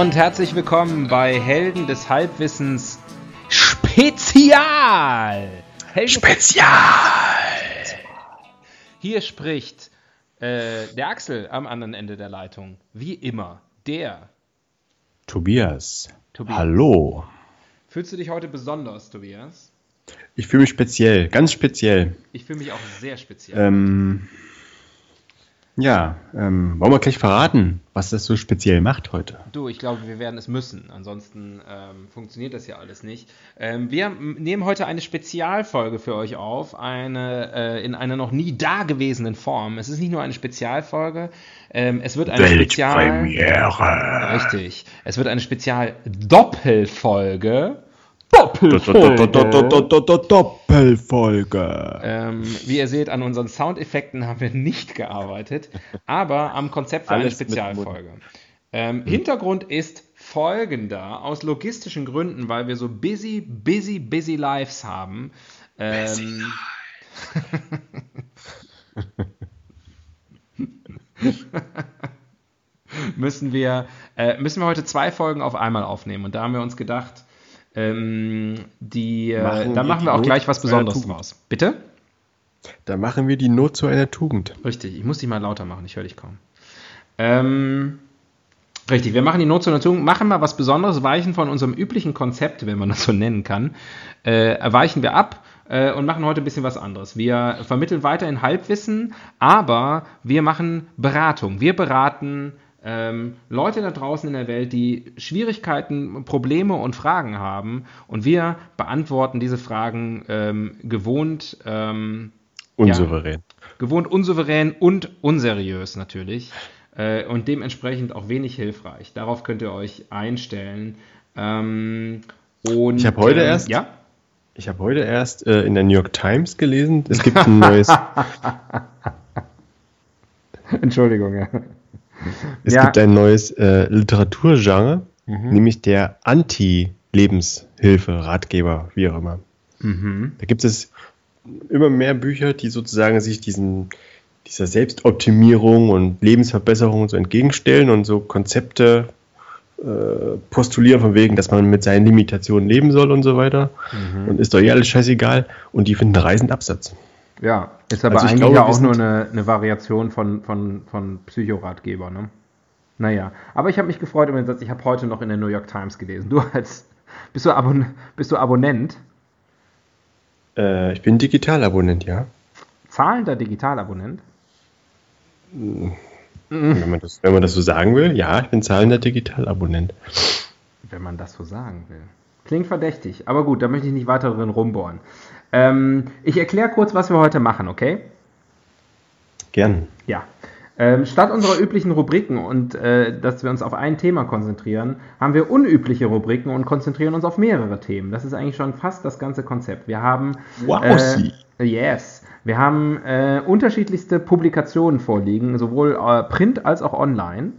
Und herzlich willkommen bei Helden des Halbwissens Spezial. Helden Spezial. Hier spricht äh, der Axel am anderen Ende der Leitung. Wie immer, der. Tobias. Tobias. Hallo. Fühlst du dich heute besonders, Tobias? Ich fühle mich speziell, ganz speziell. Ich fühle mich auch sehr speziell. Ähm, ja, ähm, wollen wir gleich verraten, was das so speziell macht heute? Du, ich glaube, wir werden es müssen. Ansonsten ähm, funktioniert das ja alles nicht. Ähm, wir nehmen heute eine Spezialfolge für euch auf, eine äh, in einer noch nie dagewesenen Form. Es ist nicht nur eine Spezialfolge, ähm, es wird eine Spezial richtig. Es wird eine Spezial-Doppelfolge. Doppelfolge. Doppelfolge. Ähm, wie ihr seht, an unseren Soundeffekten haben wir nicht gearbeitet, aber am Konzept für eine Spezialfolge. Ähm, Hintergrund ist folgender, aus logistischen Gründen, weil wir so busy, busy, busy Lives haben. Ähm, müssen wir äh, müssen wir heute zwei Folgen auf einmal aufnehmen und da haben wir uns gedacht, ähm, die, äh, Machen da wir machen wir auch Not gleich was zu einer Besonderes Tugend. draus. Bitte? Da machen wir die Not zu einer Tugend. Richtig, ich muss dich mal lauter machen, ich höre dich kaum. Ähm, richtig, wir machen die Not zur Natur, machen mal was Besonderes, weichen von unserem üblichen Konzept, wenn man das so nennen kann, äh, weichen wir ab äh, und machen heute ein bisschen was anderes. Wir vermitteln weiterhin Halbwissen, aber wir machen Beratung. Wir beraten ähm, Leute da draußen in der Welt, die Schwierigkeiten, Probleme und Fragen haben und wir beantworten diese Fragen ähm, gewohnt. Ähm, Unsouverän. gewohnt unsouverän und unseriös natürlich äh, und dementsprechend auch wenig hilfreich. Darauf könnt ihr euch einstellen. Ähm, und, Ich habe heute ähm, erst- Ja? Ich habe heute erst äh, in der New York Times gelesen, es gibt ein neues, Entschuldigung, ja. Es Ja. gibt ein neues äh, Literaturgenre, Mhm. nämlich der Anti-Lebenshilfe-Ratgeber, wie auch immer. Mhm. Da gibt es immer mehr Bücher, die sozusagen sich diesen, dieser Selbstoptimierung und Lebensverbesserung so entgegenstellen und so Konzepte äh, postulieren von wegen, dass man mit seinen Limitationen leben soll und so weiter. Mhm. Und ist doch eh alles scheißegal. Und die finden reißend Absatz. Ja, ist aber Also ich eigentlich glaube, ja auch nur eine, eine Variation von, von, von Psychoratgeber, ne? Naja, aber ich habe mich gefreut über den Satz, ich habe heute noch in der New York Times gelesen. Du als, bist du, Abon bist du Abonnent? Äh, ich bin Digitalabonnent, ja. Zahlender Digitalabonnent? Wenn, man das, wenn man das so sagen will, ja, ich bin zahlender Digitalabonnent. Wenn man das so sagen will. Klingt verdächtig, aber gut, da möchte ich nicht weiter drin rumbohren. Ähm, ich erkläre kurz, was wir heute machen, okay? Gern. Ja. Ähm, statt unserer üblichen Rubriken und äh, dass wir uns auf ein Thema konzentrieren, haben wir unübliche Rubriken und konzentrieren uns auf mehrere Themen. Das ist eigentlich schon fast das ganze Konzept. Wir haben Wowsi. äh, yes, wir haben äh, unterschiedlichste Publikationen vorliegen, sowohl äh, print als auch online.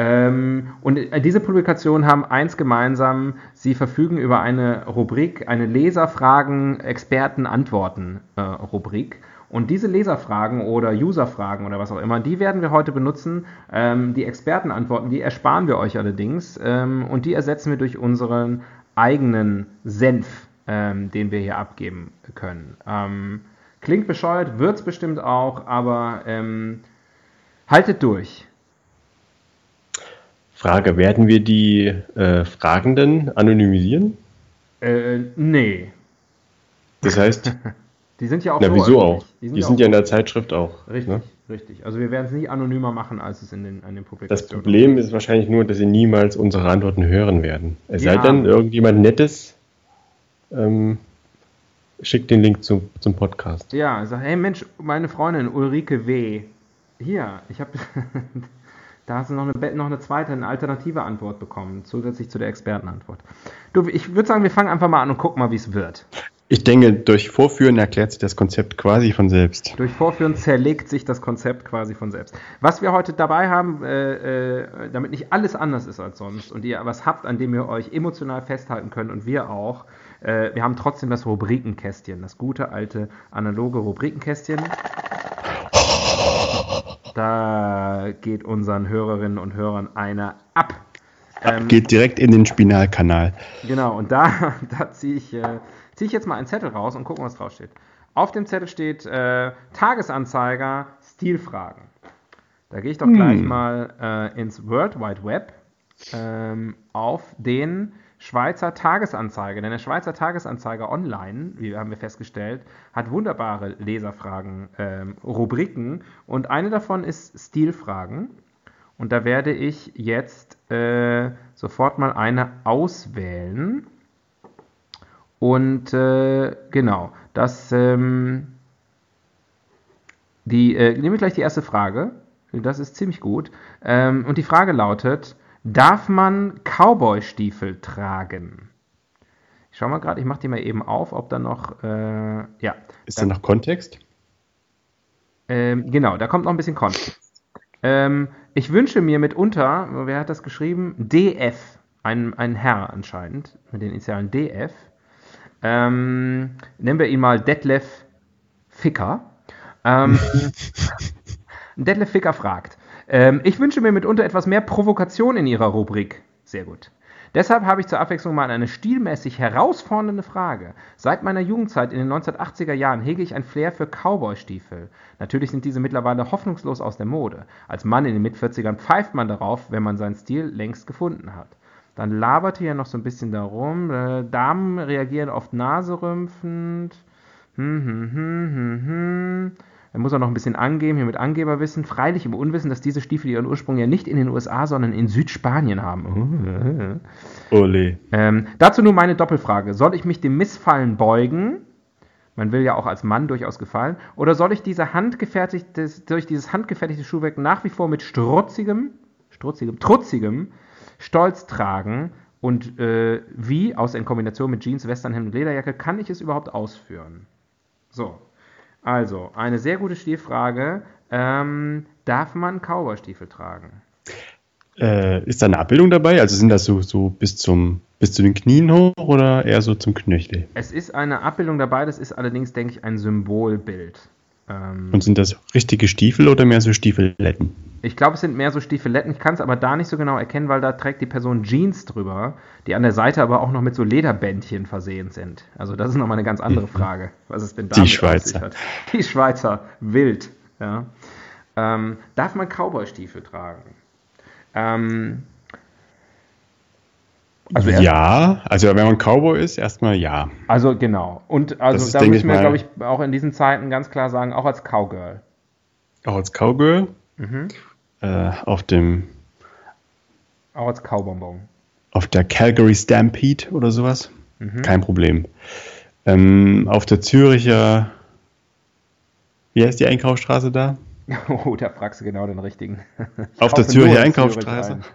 Ähm, und äh, diese Publikationen haben eins gemeinsam, sie verfügen über eine Rubrik, eine Leserfragen, Experten, Antworten äh, Rubrik. Und diese Leserfragen oder Userfragen oder was auch immer, die werden wir heute benutzen. Ähm, die Expertenantworten, die ersparen wir euch allerdings ähm, und die ersetzen wir durch unseren eigenen Senf, den wir hier abgeben können. Klingt bescheuert, wird's bestimmt auch, aber haltet durch. Frage, werden wir die äh, Fragenden anonymisieren? Äh, nee. Das heißt, Die sind ja auch na so wieso auch? Die Die sind, sind ja ja in der Zeitschrift auch. richtig, Ne? richtig. Also wir werden es nicht anonymer machen, als es in den, an den Das Publikationen Problem ist wahrscheinlich nur, dass sie niemals unsere Antworten hören werden. Es sei Ja. denn, irgendjemand Nettes ähm, schickt den Link zu, zum Podcast. Ja, sag, hey Mensch, meine Freundin Ulrike W. Hier, ich habe. da hast du noch eine, noch eine zweite, eine alternative Antwort bekommen, zusätzlich zu der Expertenantwort. Du, ich würde sagen, wir fangen einfach mal an und gucken mal, wie es wird. Ich denke, durch Vorführen erklärt sich das Konzept quasi von selbst. Durch Vorführen zerlegt sich das Konzept quasi von selbst. Was wir heute dabei haben, äh, äh, damit nicht alles anders ist als sonst und ihr was habt, an dem ihr euch emotional festhalten könnt und wir auch, äh, wir haben trotzdem das Rubrikenkästchen, das gute alte analoge Rubrikenkästchen. Da geht unseren Hörerinnen und Hörern einer ab. Ähm, geht direkt in den Spinalkanal. Genau, und da, da ziehe ich. Äh, ziehe ich jetzt mal einen Zettel raus und gucken, was drauf steht. Auf dem Zettel steht äh, Tagesanzeiger, Stilfragen. Da gehe ich doch hm. gleich mal äh, ins World Wide Web ähm, auf den Schweizer Tagesanzeiger. Denn der Schweizer Tagesanzeiger online, wie haben wir festgestellt, hat wunderbare Leserfragen, ähm, Rubriken. Und eine davon ist Stilfragen. Und da werde ich jetzt äh, sofort mal eine auswählen. Und äh, genau, das, ähm, die, äh, nehmen wir gleich die erste Frage. Das ist ziemlich gut. Ähm, und die Frage lautet: Darf man Cowboy-Stiefel tragen? Ich schau mal gerade, ich mache die mal eben auf, ob da noch, äh, ja. Ist da noch Kontext? Ähm, genau, da kommt noch ein bisschen Kontext. Ähm, ich wünsche mir mitunter, wer hat das geschrieben? DF, ein, ein Herr anscheinend, mit den Initialen DF. Ähm, nennen wir ihn mal Detlef Ficker. Ähm, Detlef Ficker fragt, ähm, ich wünsche mir mitunter etwas mehr Provokation in Ihrer Rubrik. Sehr gut. Deshalb habe ich zur Abwechslung mal eine stilmäßig herausfordernde Frage. Seit meiner Jugendzeit in den 1980er Jahren hege ich ein Flair für Cowboy-Stiefel. Natürlich sind diese mittlerweile hoffnungslos aus der Mode. Als Mann in den Mit-40ern pfeift man darauf, wenn man seinen Stil längst gefunden hat. Dann laberte er noch so ein bisschen darum. Äh, Damen reagieren oft naserümpfend. Hm, hm, hm, hm, hm. Er muss auch noch ein bisschen angeben, hier mit Angeberwissen. Freilich im Unwissen, dass diese Stiefel ihren Ursprung ja nicht in den USA, sondern in Südspanien haben. Ole. Ähm, dazu nur meine Doppelfrage. Soll ich mich dem Missfallen beugen? Man will ja auch als Mann durchaus gefallen. Oder soll ich diese handgefertigtes, durch dieses handgefertigte Schuhwerk nach wie vor mit strutzigem, strutzigem, trutzigem Stolz tragen und äh, wie, außer in Kombination mit Jeans, Westernhemd und Lederjacke, kann ich es überhaupt ausführen? So, also, eine sehr gute Stilfrage. Ähm, darf man Cowboy-Stiefel tragen? Äh, ist da eine Abbildung dabei? Also sind das so, so bis, zum, bis zu den Knien hoch oder eher so zum Knöchel? Es ist eine Abbildung dabei, das ist allerdings, denke ich, ein Symbolbild. Ähm, und sind das richtige Stiefel oder mehr so Stiefeletten? Ich glaube, es sind mehr so Stiefeletten. Ich kann es aber da nicht so genau erkennen, weil da trägt die Person Jeans drüber, die an der Seite aber auch noch mit so Lederbändchen versehen sind. Also das ist nochmal eine ganz andere mhm. Frage, was es denn da Die Schweizer. Die Schweizer, wild. Ja. Ähm, darf man Cowboy-Stiefel tragen? Ähm, also ja, also wenn man Cowboy ist, erstmal ja. Also genau. Und also ist, da müssen wir, glaube ich, auch in diesen Zeiten ganz klar sagen, auch als Cowgirl. Auch als Cowgirl? Mhm. Äh, auf dem. Auch als Cowbonbon. Auf der Calgary Stampede oder sowas. Mhm. Kein Problem. Ähm, auf der Züricher. Wie heißt die Einkaufsstraße da? Oh, da fragst du genau den richtigen. Ich auf der Züricher Einkaufsstraße. Zürich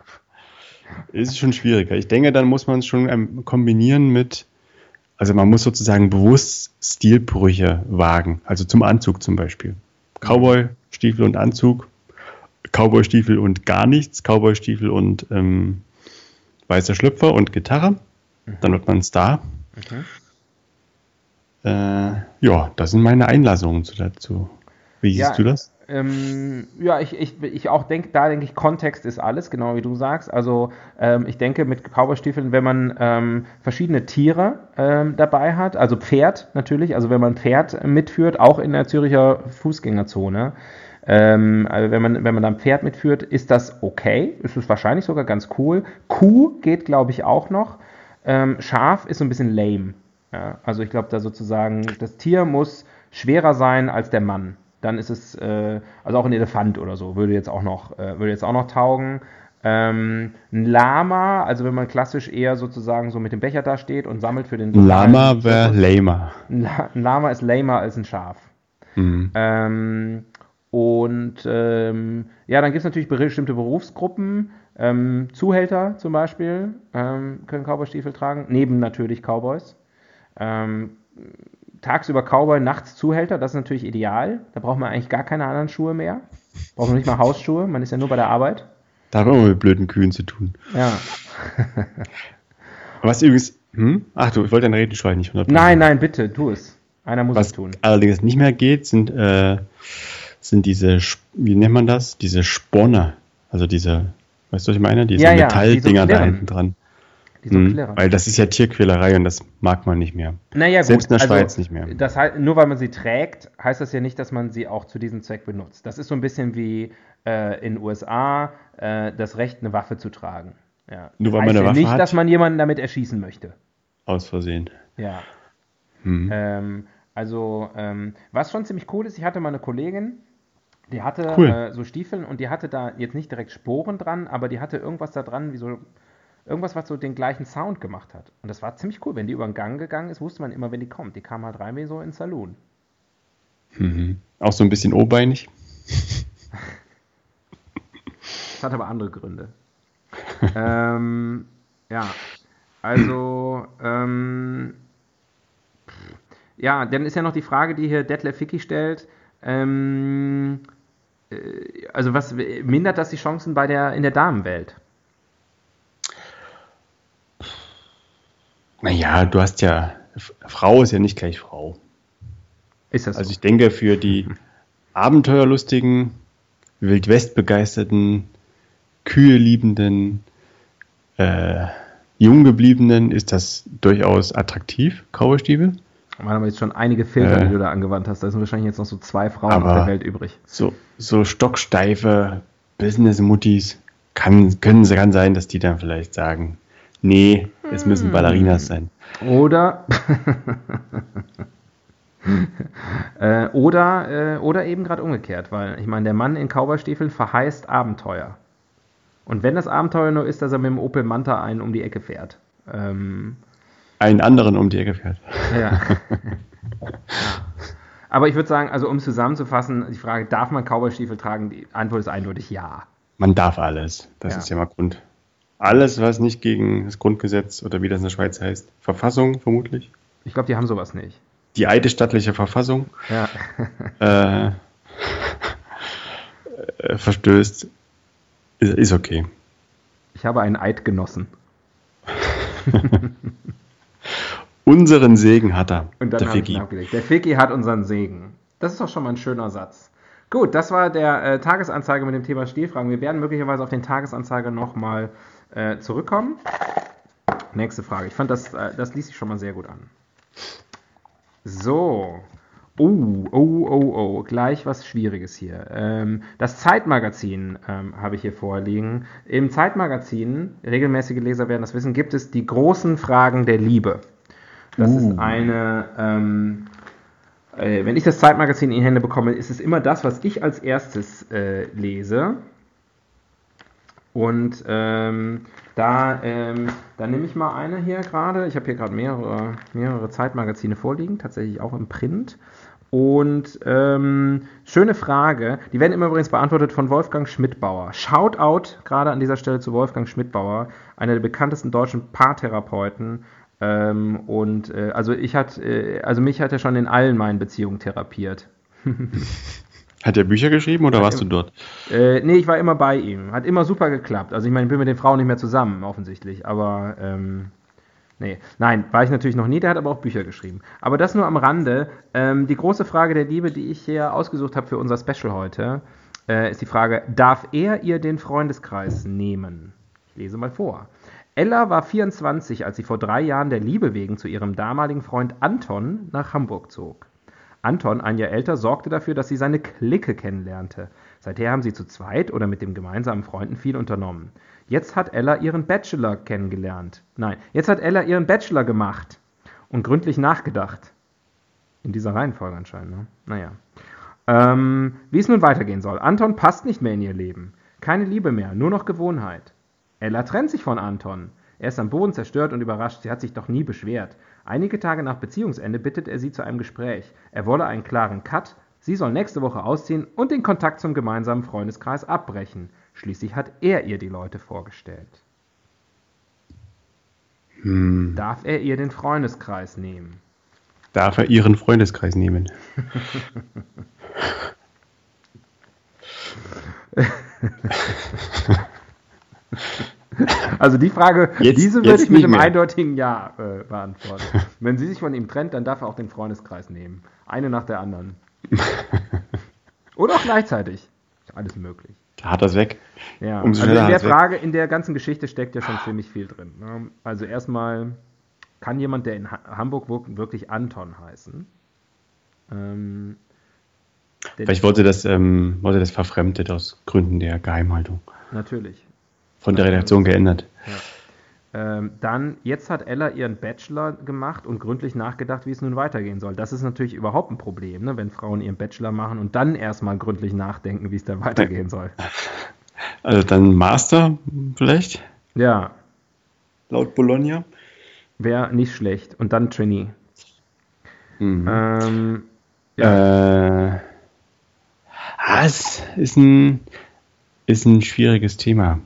ist schon schwieriger. Ich denke, dann muss man es schon ähm, kombinieren mit, also man muss sozusagen bewusst Stilbrüche wagen. Also zum Anzug zum Beispiel. Cowboy, Stiefel und Anzug Cowboy-Stiefel und gar nichts, Cowboy-Stiefel und ähm, weißer Schlüpfer und Gitarre. Mhm. Dann wird man Star. Mhm. Äh, ja, das sind meine Einlassungen dazu. Wie siehst ja, du das? Ähm, ja, ich, ich, ich auch denke, da denke ich, Kontext ist alles, genau wie du sagst. Also ähm, ich denke, mit Cowboy-Stiefeln, wenn man ähm, verschiedene Tiere ähm, dabei hat, also Pferd natürlich, also wenn man Pferd mitführt, auch in der Züricher Fußgängerzone, ähm, also wenn man, wenn man da ein Pferd mitführt, ist das okay. Ist es wahrscheinlich sogar ganz cool. Kuh geht, glaube ich, auch noch. Ähm, Schaf ist so ein bisschen lame. Ja? Also ich glaube, da sozusagen, das Tier muss schwerer sein als der Mann. Dann ist es, äh, also auch ein Elefant oder so, würde jetzt auch noch, äh, würde jetzt auch noch taugen. Ähm, ein Lama, also wenn man klassisch eher sozusagen so mit dem Becher da steht und sammelt für den. Lama wäre lamer. Ein Lama ist lamer als ein Schaf. Mhm. Ähm, Und ähm, ja, dann gibt es natürlich bestimmte Berufsgruppen. Ähm, Zuhälter zum Beispiel ähm, können Cowboystiefel tragen, neben natürlich Cowboys. Tagsüber Cowboy, nachts Zuhälter, das ist natürlich ideal. Da braucht man eigentlich gar keine anderen Schuhe mehr. Braucht man nicht mal Hausschuhe, man ist ja nur bei der Arbeit. Da haben wir mit blöden Kühen zu tun. Ja. Was übrigens, hm? Ach du, ich wollte deine Redenschwein nicht 100%. Nein, nein, bitte, tu es. Einer muss Was es tun. allerdings nicht mehr geht, sind, äh, sind diese, wie nennt man das? Diese Sporne. Also diese, weißt du, was ich meine? Diese Ja, ja, Metalldinger die so da hinten dran. Die so Hm, klirren. weil das ist ja Tierquälerei und das mag man nicht mehr. Naja, gut. Selbst in der also, Schweiz nicht mehr. Das heißt, nur weil man sie trägt, heißt das ja nicht, dass man sie auch zu diesem Zweck benutzt. Das ist so ein bisschen wie äh, in den USA äh, das Recht, eine Waffe zu tragen. Ja. Nur weil heißt man eine ja Waffe nicht, hat? dass man jemanden damit erschießen möchte. Aus Versehen. Ja. Hm. Ähm, also, ähm, was schon ziemlich cool ist, ich hatte mal eine Kollegin, die hatte Cool. äh, so Stiefeln und die hatte da jetzt nicht direkt Sporen dran, aber die hatte irgendwas da dran, wie so irgendwas, was so den gleichen Sound gemacht hat. Und das war ziemlich cool. Wenn die über den Gang gegangen ist, wusste man immer, wenn die kommt. Die kam halt rein wie so ins Saloon. Mhm. Auch so ein bisschen obeinig. Das hat aber andere Gründe. ähm, ja, also, ähm, ja, dann ist ja noch die Frage, die hier Detlef Ficky stellt. Ähm, äh, also, was mindert das die Chancen bei der, in der Damenwelt? Naja, du hast ja, Frau ist ja nicht gleich Frau. Ist das Also so? ich denke, für die abenteuerlustigen, Wildwest-begeisterten, Kühe liebenden, äh, Junggebliebenen ist das durchaus attraktiv, Cowboystiefel. Wir haben jetzt schon einige Filter, Äh. die du da angewandt hast. Da sind wahrscheinlich jetzt noch so zwei Frauen Aber- auf der Welt übrig. So, so stocksteife Business-Muttis kann, können, kann sein, dass die dann vielleicht sagen, nee, es müssen Ballerinas sein. Oder äh, oder, äh, oder eben gerade umgekehrt, weil ich meine, der Mann in Cowboystiefeln verheißt Abenteuer. Und wenn das Abenteuer nur ist, dass er mit dem Opel Manta einen um die Ecke fährt. Ähm, Einen anderen um die Ecke fährt. ja. ja. Aber ich würde sagen, also um zusammenzufassen, die Frage, darf man Cowboystiefel tragen? Die Antwort ist eindeutig ja. Man darf alles. Das Ja. ist ja mal Grund. Alles, was nicht gegen das Grundgesetz oder wie das in der Schweiz heißt, Verfassung vermutlich, Ich glaube, die haben sowas nicht. die eidesstattliche Verfassung Ja. äh, äh, verstößt, ist, ist okay. Ich habe einen Eid genossen. Unseren Segen hat er, Und dann der abgelegt. Der Ficky hat unseren Segen. Das ist doch schon mal ein schöner Satz. Gut, das war der äh, Tagesanzeiger mit dem Thema Stilfragen. Wir werden möglicherweise auf den Tagesanzeiger nochmal äh, zurückkommen. Nächste Frage. Ich fand, das, äh, das ließ sich schon mal sehr gut an. So. Oh, oh, oh, oh. Gleich was Schwieriges hier. Ähm, das Zeitmagazin ähm, habe ich hier vorliegen. Im Zeitmagazin, regelmäßige Leser werden das wissen, gibt es die großen Fragen der Liebe. Das ist eine, ähm, äh, wenn ich das Zeitmagazin in die Hände bekomme, ist es immer das, was ich als erstes äh, lese. Und ähm, da, ähm, da nehme ich mal eine hier gerade. Ich habe hier gerade mehrere, mehrere Zeitmagazine vorliegen, tatsächlich auch im Print. Und ähm, schöne Frage, die werden immer übrigens beantwortet von Wolfgang Schmidbauer. Shoutout gerade an dieser Stelle zu Wolfgang Schmidbauer, einer der bekanntesten deutschen Paartherapeuten. Ähm, und äh, also ich hat, äh, also mich hat er schon in allen meinen Beziehungen therapiert. Hat er Bücher geschrieben oder warst du dort? Äh, nee, ich war immer bei ihm. Hat immer super geklappt. Also ich meine, ich bin mit den Frauen nicht mehr zusammen, offensichtlich. Aber ähm, nee, nein, war ich natürlich noch nie. Der hat aber auch Bücher geschrieben. Aber das nur am Rande. Ähm, die große Frage der Liebe, die ich hier ausgesucht habe für unser Special heute, äh, ist die Frage: Darf er ihr den Freundeskreis nehmen? Ich lese mal vor. Ella war 24, als sie vor drei Jahren der Liebe wegen zu ihrem damaligen Freund Anton nach Hamburg zog. Anton, ein Jahr älter, sorgte dafür, dass sie seine Clique kennenlernte. Seither haben sie zu zweit oder mit dem gemeinsamen Freunden viel unternommen. Jetzt hat Ella ihren Bachelor kennengelernt. Nein, jetzt hat Ella ihren Bachelor gemacht und gründlich nachgedacht. In dieser Reihenfolge anscheinend, ne? Naja. Ähm, wie es nun weitergehen soll. Anton passt nicht mehr in ihr Leben. Keine Liebe mehr, nur noch Gewohnheit. Ella trennt sich von Anton. Er ist am Boden zerstört und überrascht. Sie hat sich doch nie beschwert. Einige Tage nach Beziehungsende bittet er sie zu einem Gespräch. Er wolle einen klaren Cut, Sie soll nächste Woche ausziehen und den Kontakt zum gemeinsamen Freundeskreis abbrechen. Schließlich hat er ihr die Leute vorgestellt. Hm. Darf er ihr den Freundeskreis nehmen? Darf er ihren Freundeskreis nehmen? Also die Frage, Jetzt- diese würde ich mit einem mehr. eindeutigen Ja äh, beantworten. Wenn sie sich von ihm trennt, dann darf er auch den Freundeskreis nehmen. Eine nach der anderen. Oder auch gleichzeitig. Ist alles möglich. Da hat er's weg. Ja, Umso also in der hat's weg. Frage, in der ganzen Geschichte steckt ja schon ziemlich viel drin. Ne? Also erstmal kann jemand, der in ha Hamburg wohnt, wirklich Anton heißen. Ähm, Vielleicht wurde das, ähm, wurde das verfremdet aus Gründen der Geheimhaltung. Natürlich. Von der Redaktion geändert. Ähm, dann, jetzt hat Ella ihren Bachelor gemacht und gründlich nachgedacht, wie es nun weitergehen soll. Das ist natürlich überhaupt ein Problem, ne? wenn Frauen ihren Bachelor machen und dann erstmal gründlich nachdenken, wie es dann weitergehen soll. Also dann Master vielleicht, Ja, laut Bologna. wäre nicht schlecht. Und dann Trini. Mhm. Ähm, Äh, ah, es ist ein, ist ein schwieriges Thema.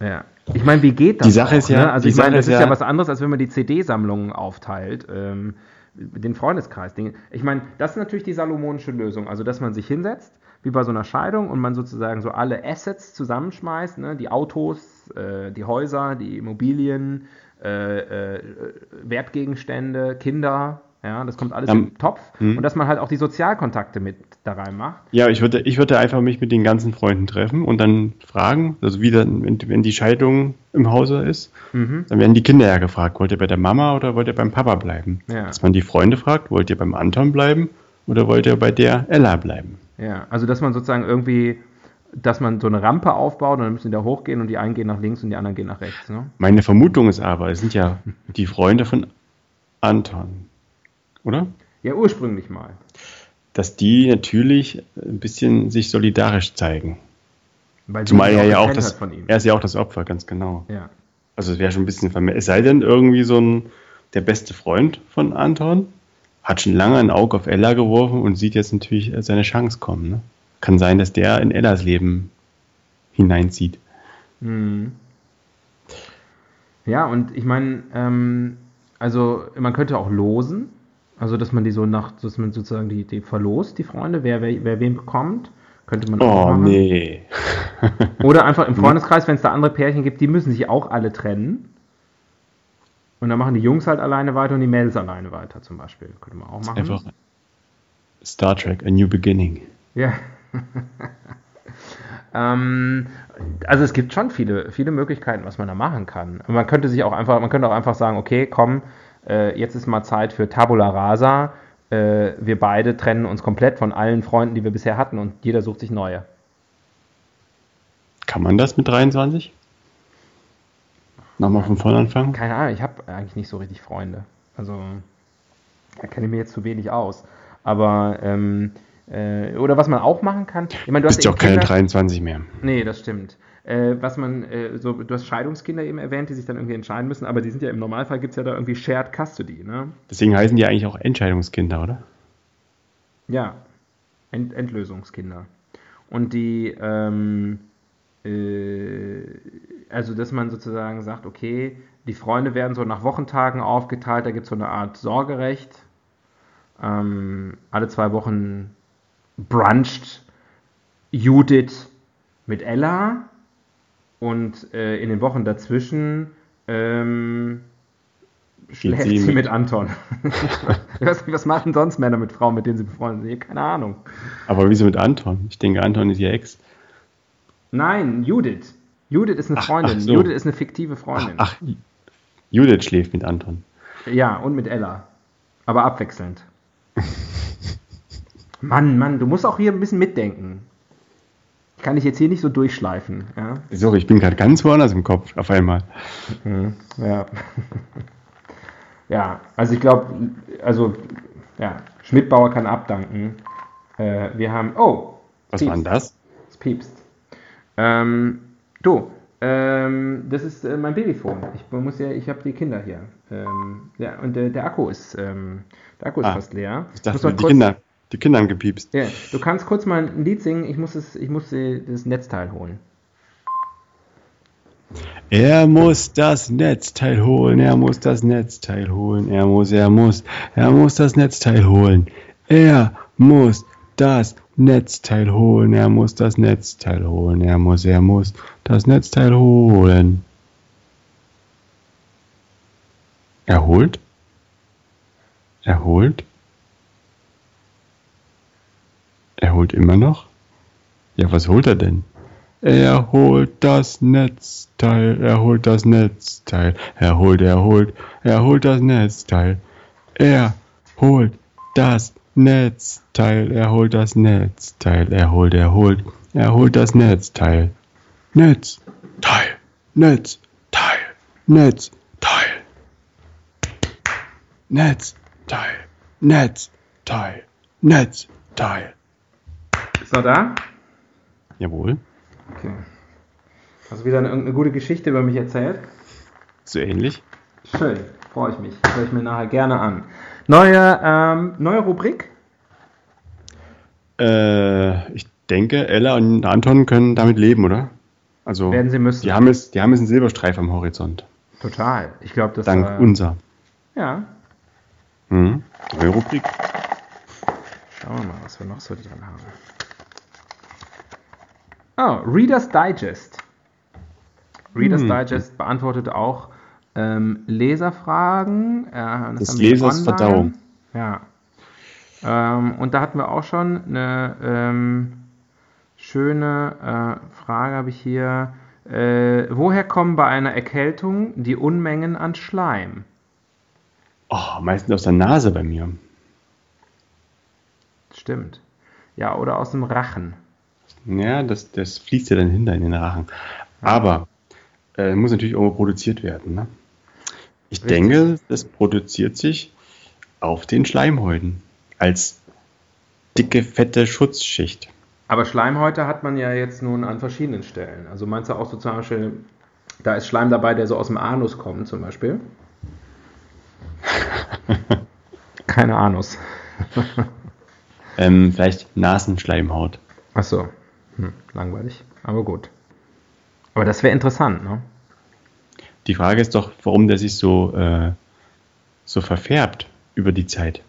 Ja. Ich meine, wie geht das? Die Sache ist ja- Ne? Also ich meine, das ist ist ja, ja- was anderes, als wenn man die CD-Sammlungen aufteilt. Ähm, den Freundeskreis. Den, ich meine, das ist natürlich die salomonische Lösung. Also, dass man sich hinsetzt, wie bei so einer Scheidung, und man sozusagen so alle Assets zusammenschmeißt, ne? die Autos, äh, die Häuser, die Immobilien, äh, äh, Wertgegenstände, Kinder, ja, das kommt alles Ähm, im Topf. Und dass man halt auch die Sozialkontakte mit da rein macht. Ja, ich würde, ich würde einfach mich mit den ganzen Freunden treffen und dann fragen, also wie dann, wenn, wenn die Scheidung im Hause ist, Mhm. dann werden die Kinder ja gefragt, wollt ihr bei der Mama oder wollt ihr beim Papa bleiben? Ja. Dass man die Freunde fragt, wollt ihr beim Anton bleiben oder wollt ihr bei der Ella bleiben? Ja, also dass man sozusagen irgendwie, dass man so eine Rampe aufbaut und dann müssen die da hochgehen und die einen gehen nach links und die anderen gehen nach rechts. Ne? Meine Vermutung ist aber, es sind ja die Freunde von Anton, oder? Ja, ursprünglich mal. Dass die natürlich ein bisschen sich solidarisch zeigen. Weil Zumal er ja auch das, hat von ihm. er ist ja auch das Opfer, ganz genau. Ja. Also es wäre schon ein bisschen verme Es sei denn, irgendwie so ein, der beste Freund von Anton hat schon lange ein Auge auf Ella geworfen und sieht jetzt natürlich äh, seine Chance kommen. Ne? Kann sein, dass der in Ellas Leben hineinzieht. Hm. Ja, und ich meine, ähm, also man könnte auch losen, also dass man die so nach, dass man sozusagen die, die verlost, die Freunde, wer, wer, wer wen bekommt, könnte man auch Oh, machen. nee. Oder einfach im Freundeskreis, wenn es da andere Pärchen gibt, die müssen sich auch alle trennen. Und dann machen die Jungs halt alleine weiter und die Mädels alleine weiter, zum Beispiel. Könnte man auch machen. Einfach Star Trek, A New Beginning. Ja. ähm, also es gibt schon viele, viele Möglichkeiten, was man da machen kann. Man könnte sich auch einfach, man könnte auch einfach sagen, okay, komm, äh, jetzt ist mal Zeit für Tabula Rasa. Äh, wir beide trennen uns komplett von allen Freunden, die wir bisher hatten und jeder sucht sich neue. Kann man das mit 23? Nochmal von vorne anfangen? Keine Ahnung, ich habe eigentlich nicht so richtig Freunde. Also, da kenne ich mir jetzt zu wenig aus. Aber, ähm, äh, oder was man auch machen kann, ich meine, du Bist hast ja auch keine Kinder- 23 mehr. Nee, das stimmt. Äh, was man, äh, so, du hast Scheidungskinder eben erwähnt, die sich dann irgendwie entscheiden müssen, aber die sind ja im Normalfall gibt es ja da irgendwie Shared Custody, ne? Deswegen heißen die eigentlich auch Entscheidungskinder, oder? Ja, Ent Endlösungskinder. Und die, ähm, äh, also dass man sozusagen sagt, okay, die Freunde werden so nach Wochentagen aufgeteilt, da gibt es so eine Art Sorgerecht. Ähm, alle zwei Wochen bruncht Judith mit Ella und äh, in den Wochen dazwischen ähm, schläft sie sie, mit- mit Anton. ich weiß nicht, was machen sonst Männer mit Frauen, mit denen sie befreundet sind? Keine Ahnung. Aber wieso mit Anton? Ich denke, Anton ist ihr Ex. Nein, Judith. Judith ist eine Ach, Freundin. ach so. Judith ist eine fiktive Ach, Freundin. ach, Judith schläft mit Anton. Ja, und mit Ella. Aber abwechselnd. Mann, Mann, du musst auch hier ein bisschen mitdenken. Ich kann dich jetzt hier nicht so durchschleifen. Ja, Sorry, ich bin gerade ganz woanders im Kopf auf einmal. ja. ja also ich glaube, also, ja, Schmidtbauer kann abdanken. Äh, wir haben, oh, Was Piepst. war denn das? Es piepst. Ähm, du, ähm, das ist äh, mein Babyphone. Ich muss ja, ich habe die Kinder hier. Ähm, ja, und äh, der Akku ist, ähm, der Akku ist Ah, fast leer. Ich dachte, muss mal die kurz- Kinder. Die Kinder haben gepiepst. Ja, du kannst kurz mal ein Lied singen, ich muss, es, ich muss das Netzteil holen. Er muss das Netzteil holen, er muss das Netzteil holen, er muss, er muss, er muss das Netzteil holen. Er muss das Netzteil holen, er muss das Netzteil holen, er muss, er muss das Netzteil holen. Er holt? Er holt? Er immer noch? Ja, was holt er denn? Er holt das Netzteil, er holt das Netzteil, er holt, er holt, er holt das Netzteil. Er holt das Netzteil, er holt das Netzteil, er holt, er holt, er holt das Netzteil. Netzteil, Netzteil, Netzteil. Netzteil, Netzteil, Netzteil. Ist noch da? Jawohl. Okay. Hast du wieder eine, eine gute Geschichte über mich erzählt? So ähnlich. Schön, freue ich mich. Höre ich mir nachher gerne an. Neue, ähm, neue Rubrik? Äh, ich denke, Ella und Anton können damit leben, oder? Also, Werden sie müssen. Die haben, es, die haben es einen Silberstreif am Horizont. Total. Ich glaube, das Dank äh, unser. Ja. Mhm. Neue Rubrik. Schauen wir mal, was wir noch so drin haben. Oh, Reader's Digest. Reader's Hm. Digest beantwortet auch ähm, Leserfragen. Äh, das wir Lesers online. Verdauung. Ja. Ähm, und da hatten wir auch schon eine ähm, schöne äh, Frage, habe ich hier. Äh, woher kommen bei einer Erkältung die Unmengen an Schleim? Oh, meistens aus der Nase bei mir. Stimmt. Ja, oder aus dem Rachen. Ja, das, das fließt ja dann hinter in den Rachen. Aber äh, muss natürlich irgendwo produziert werden. Ne? Ich Richtig. denke, das produziert sich auf den Schleimhäuten als dicke, fette Schutzschicht. Aber Schleimhäute hat man ja jetzt nun an verschiedenen Stellen. Also meinst du auch so zum Beispiel, da ist Schleim dabei, der so aus dem Anus kommt zum Beispiel? Keine Anus. Ähm, vielleicht Nasenschleimhaut. Achso, hm, langweilig. Aber gut. Aber das wäre interessant, ne? Die Frage ist doch, warum der sich so, äh, so verfärbt über die Zeit.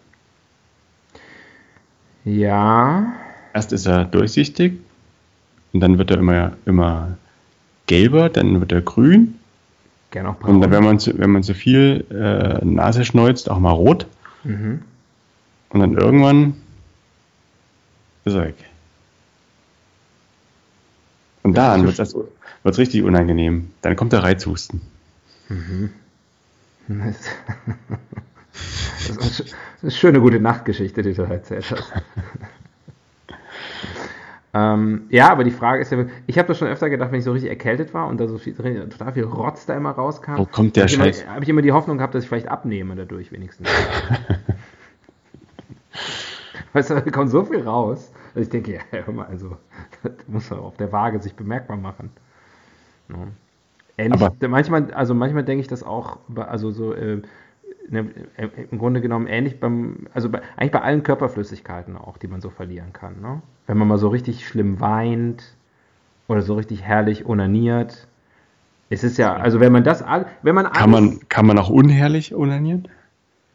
Ja, Erst ist er durchsichtig und dann wird er immer, immer gelber, dann wird er grün gerne auch und dann, braun. wenn man zu, wenn man zu viel äh, Nase schneuzt, auch mal rot Mhm. und dann irgendwann ist er weg. Und dann wird es wird's richtig unangenehm. Dann kommt der Reizhusten. Das ist eine schöne gute Nachtgeschichte, die du da erzählt hast. ähm, ja, aber die Frage ist ja, ich habe das schon öfter gedacht, wenn ich so richtig erkältet war und da so viel, total viel Rotz da immer rauskam. Wo kommt der hab Scheiß? Habe ich immer die Hoffnung gehabt, dass ich vielleicht abnehme dadurch wenigstens. weißt du, da kommt so viel raus, ich denke, ja, hör mal, also, das muss man auf der Waage sich bemerkbar machen. Ja. Ähnlich, Aber- manchmal, also manchmal denke ich das auch, also so, äh, ne, äh, im Grunde genommen ähnlich beim, also bei, eigentlich bei allen Körperflüssigkeiten auch, die man so verlieren kann. Ne? Wenn man mal so richtig schlimm weint oder so richtig herrlich onaniert. Es ist ja, also wenn man das, wenn man Kann alles- man, kann man auch unherrlich onanieren?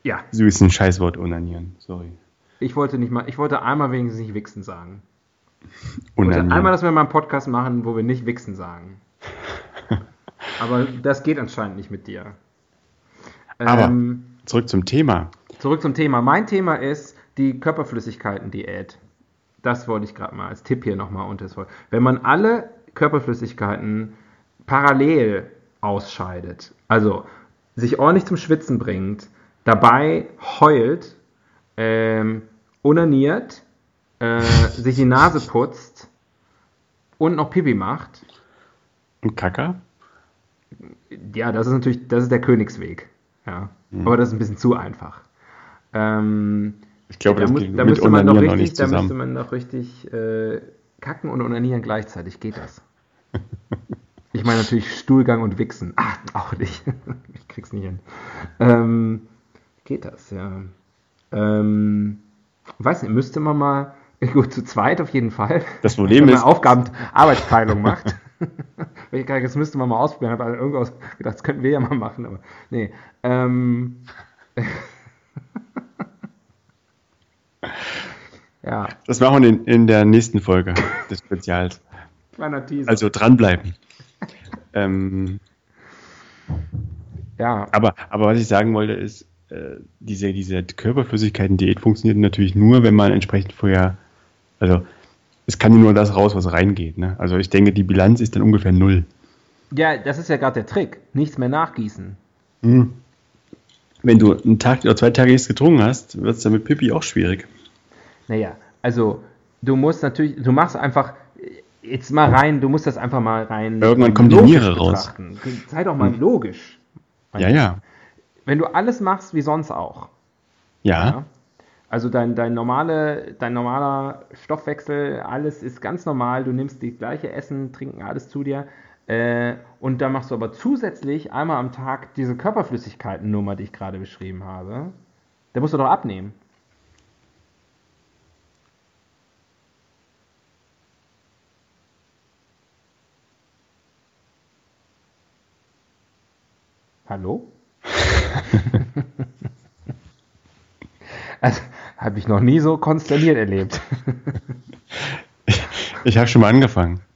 ja, So ist ein Scheißwort onanieren. Sorry. Ich wollte nicht mal, ich wollte einmal wenigstens nicht wichsen sagen. Onanieren. einmal, dass wir mal einen Podcast machen, wo wir nicht wichsen sagen. Aber das geht anscheinend nicht mit dir. Aber Ähm, zurück zum Thema. Zurück zum Thema. Mein Thema ist die Körperflüssigkeiten-Diät. Das wollte ich gerade mal als Tipp hier nochmal unter das. Wenn man alle Körperflüssigkeiten parallel ausscheidet, also sich ordentlich zum Schwitzen bringt, dabei heult, ähm, onaniert, äh, sich die Nase putzt und noch Pipi macht, Und Kacker? ja, das ist natürlich, das ist der Königsweg. Ja. Aber das ist ein bisschen zu einfach. Ähm, Ich glaube, da, das muss, da mit müsste man noch noch richtig, nicht da müsste man noch richtig äh, kacken und onanieren gleichzeitig. Geht das? Ich meine natürlich Stuhlgang und Wichsen. Ah, auch nicht. Ich krieg's nicht hin. Ähm, geht das, ja. Ähm, weiß nicht, müsste man mal, gut, zu zweit auf jeden Fall. Das Problem Wenn man ist- Aufgaben, Arbeitsteilung macht. Ich das müsste man mal ausprobieren. Habe also irgendwas gedacht, das könnten wir ja mal machen, aber nee. Ähm, ja, Das machen wir in, in der nächsten Folge des Spezials. kleiner Teaser. Also dranbleiben. ähm, ja, aber, aber was ich sagen wollte, ist, diese, diese Körperflüssigkeiten-Diät funktioniert natürlich nur, wenn man entsprechend vorher, also es kann ja nur das raus, was reingeht. Ne? Also ich denke, die Bilanz ist dann ungefähr null. ja, das ist ja gerade der Trick. Nichts mehr nachgießen. Hm. Wenn du einen Tag oder zwei Tage nichts getrunken hast, wird es dann mit Pipi auch schwierig. Naja, also du musst natürlich, du machst einfach jetzt mal rein, du musst das einfach mal rein. Irgendwann kommt die Niere raus. Sei doch mal logisch. Ja, ja. Wenn du alles machst wie sonst auch. Ja, Also dein, dein, normale, dein normaler Stoffwechsel, alles ist ganz normal, du nimmst die gleiche Essen, Trinken, alles zu dir. Äh, und dann machst du aber zusätzlich einmal am Tag diese Körperflüssigkeiten-Nummer, die ich gerade beschrieben habe. Da musst du doch abnehmen. Hallo? Also, habe ich noch nie so konsterniert erlebt. ich habe schon mal angefangen.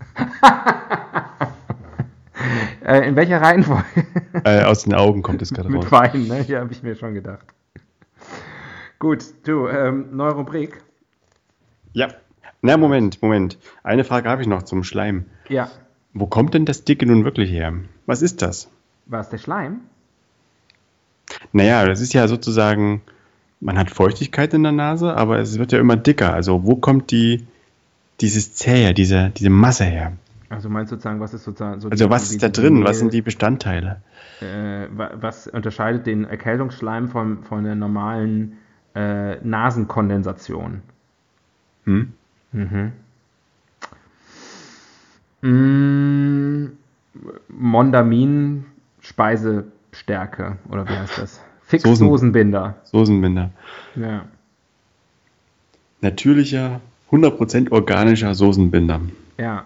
Äh, in welcher Reihenfolge? Äh, aus den Augen kommt es gerade raus. Mit Wein, ne? Ja, habe ich mir schon gedacht. Gut, du, ähm, neue Rubrik. Ja. Na, Moment, Moment. Eine Frage habe ich noch zum Schleim. Ja, Wo kommt denn das Dicke nun wirklich her? Was ist das? war es der Schleim? Naja, das ist ja sozusagen, man hat Feuchtigkeit in der Nase, aber es wird ja immer dicker. Also wo kommt die, dieses Zähe, diese, diese Masse her? Also meinst du sozusagen, was ist sozusagen so Also was ist da drin? Was sind die Bestandteile? Äh, wa- was unterscheidet den Erkältungsschleim von, von der normalen äh, Nasenkondensation? Hm? Mhm. Mm, Mondamin Speisestärke oder wie heißt das? Fixdosenbinder. Soßenbinder. Ja. Natürlicher, 100% organischer Soßenbinder. Ja.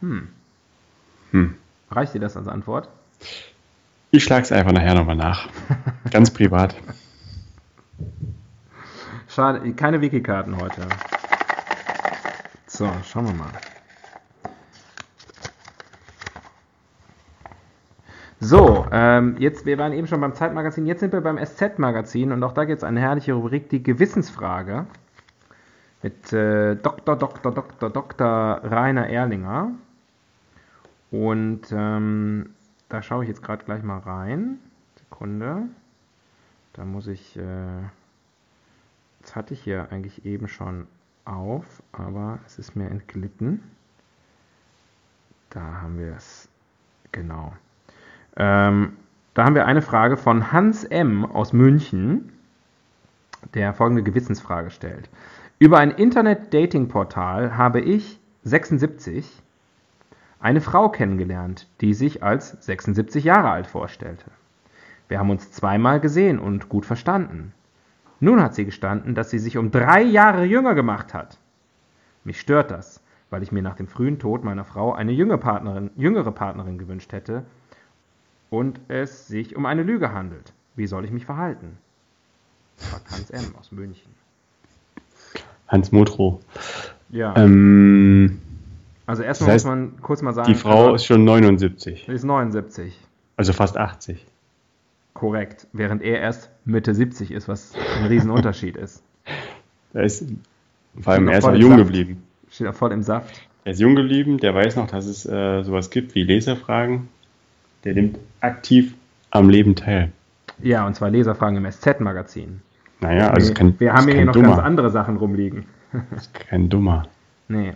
Hm. Hm. Reicht dir das als Antwort? Ich schlage es einfach nachher nochmal nach. Ganz privat. Schade, keine Wikikarten heute. So, schauen wir mal. So, ähm, jetzt, wir waren eben schon beim Zeitmagazin, jetzt sind wir beim SZ-Magazin und auch da gibt es eine herrliche Rubrik, die Gewissensfrage mit äh, Dr. Dr. Dr. Dr. Rainer Erlinger. Und ähm, da schaue ich jetzt gerade gleich mal rein. Sekunde. Da muss ich. Äh, das hatte ich hier eigentlich eben schon auf, aber es ist mir entglitten. Da haben wir es. Genau. Ähm, da haben wir eine Frage von Hans M. aus München, der folgende Gewissensfrage stellt. Über ein Internet-Dating-Portal habe ich 76 eine Frau kennengelernt, die sich als 76 Jahre alt vorstellte. Wir haben uns zweimal gesehen und gut verstanden. Nun hat sie gestanden, dass sie sich um drei Jahre jünger gemacht hat. Mich stört das, weil ich mir nach dem frühen Tod meiner Frau eine jüngere Partnerin, jüngere Partnerin gewünscht hätte und es sich um eine Lüge handelt. Wie soll ich mich verhalten? Fragt Hans M. aus München. Hans Motrow. Ja, Ähm, also erstmal das heißt, muss man kurz mal sagen, die Frau also, ist schon 79. ist 79. Also fast 80. Korrekt, während er erst Mitte 70 ist, was ein Riesenunterschied ist. Er ist, vor allem, er ist noch jung Saft. geblieben. Steht auch voll im Saft. Er ist jung geblieben, der weiß noch, dass es äh, sowas gibt wie Leserfragen. Der nimmt aktiv am Leben teil. Ja, und zwar Leserfragen im SZ-Magazin. Naja, also Nee, kein, wir haben hier noch Dummer. ganz andere Sachen rumliegen. Ist kein Dummer. Nee.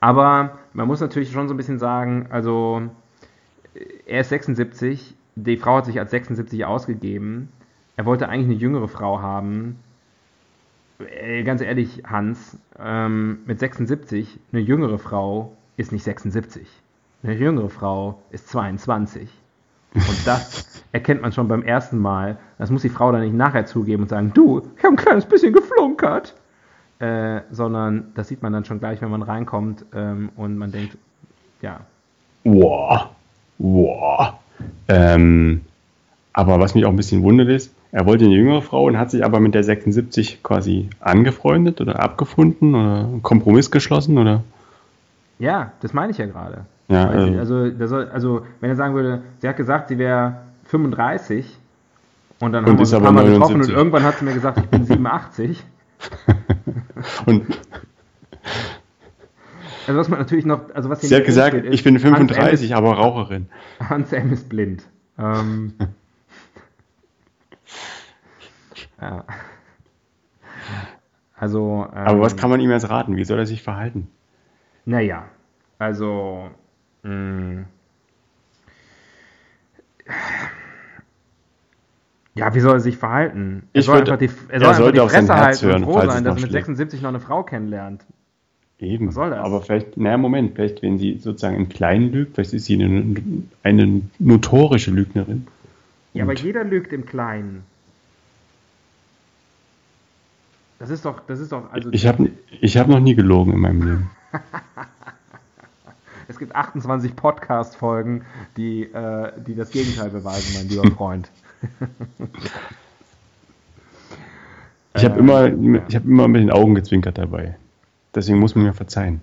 Aber man muss natürlich schon so ein bisschen sagen, also er ist 76, die Frau hat sich als 76 ausgegeben. Er wollte eigentlich eine jüngere Frau haben. Äh, Ganz ehrlich, Hans, ähm, mit 76, eine jüngere Frau ist nicht 76. Eine jüngere Frau ist 22. Und das erkennt man schon beim ersten Mal. Das muss die Frau dann nicht nachher zugeben und sagen, du, ich habe ein kleines bisschen geflunkert. Äh, sondern das sieht man dann schon gleich, wenn man reinkommt ähm, und man denkt, ja. Wow. Wow. Ähm, aber was mich auch ein bisschen wundert ist, er wollte eine jüngere Frau und hat sich aber mit der 76 quasi angefreundet oder abgefunden oder einen Kompromiss geschlossen oder? Ja, das meine ich ja gerade. Ja, Weiß ich. äh, also, soll, also, wenn er sagen würde, sie hat gesagt, sie wäre 35 und dann Und haben wir ist uns ein paar Mal getroffen und 79. irgendwann hat sie mir gesagt, ich bin 87. Und Also was man natürlich noch, also was sie hat gesagt, drinsteht, ist, ich bin Hans M. 35, aber Raucherin. Ist, Hans M. ist blind. Ähm, ja. Also, ähm, Aber was kann man ihm jetzt raten? Wie soll er sich verhalten? Naja, also. Mh, ja, wie soll er sich verhalten? Er Ich soll würde- einfach die, er er soll einfach sollte die auf Fresse halten und hören, froh falls es sein, dass er mit schlägt. 76 noch eine Frau kennenlernt. Eben. Was soll das? Aber vielleicht, naja, Moment, vielleicht, wenn sie sozusagen im Kleinen lügt, vielleicht ist sie eine, eine notorische Lügnerin. Ja, aber Und- jeder lügt im Kleinen. Das ist doch, das ist doch, also Ich habe ich hab noch nie gelogen in meinem Leben. es gibt 28 Podcast-Folgen, die, äh, die das Gegenteil beweisen, mein lieber Freund. Ich habe Ähm, immer, ich hab immer mit den Augen gezwinkert dabei. Deswegen muss man mir verzeihen.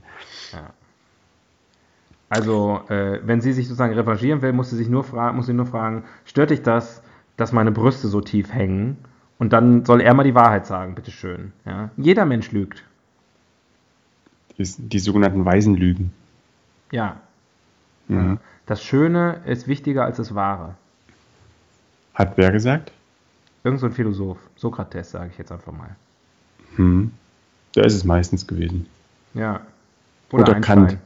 Also, äh, wenn sie sich sozusagen revanchieren will, muss sie sich nur, fra muss sie nur fragen, stört dich das, dass meine Brüste so tief hängen? Und dann soll er mal die Wahrheit sagen, bitteschön. Ja? Jeder Mensch lügt. Die, die sogenannten weisen Lügen. Ja. Mhm. Das Schöne ist wichtiger als das Wahre. Hat wer gesagt? Irgend so ein Philosoph. Sokrates, sage ich jetzt einfach mal. Hm. Da ist es meistens gewesen. Ja. Oder, Einstein. Kant.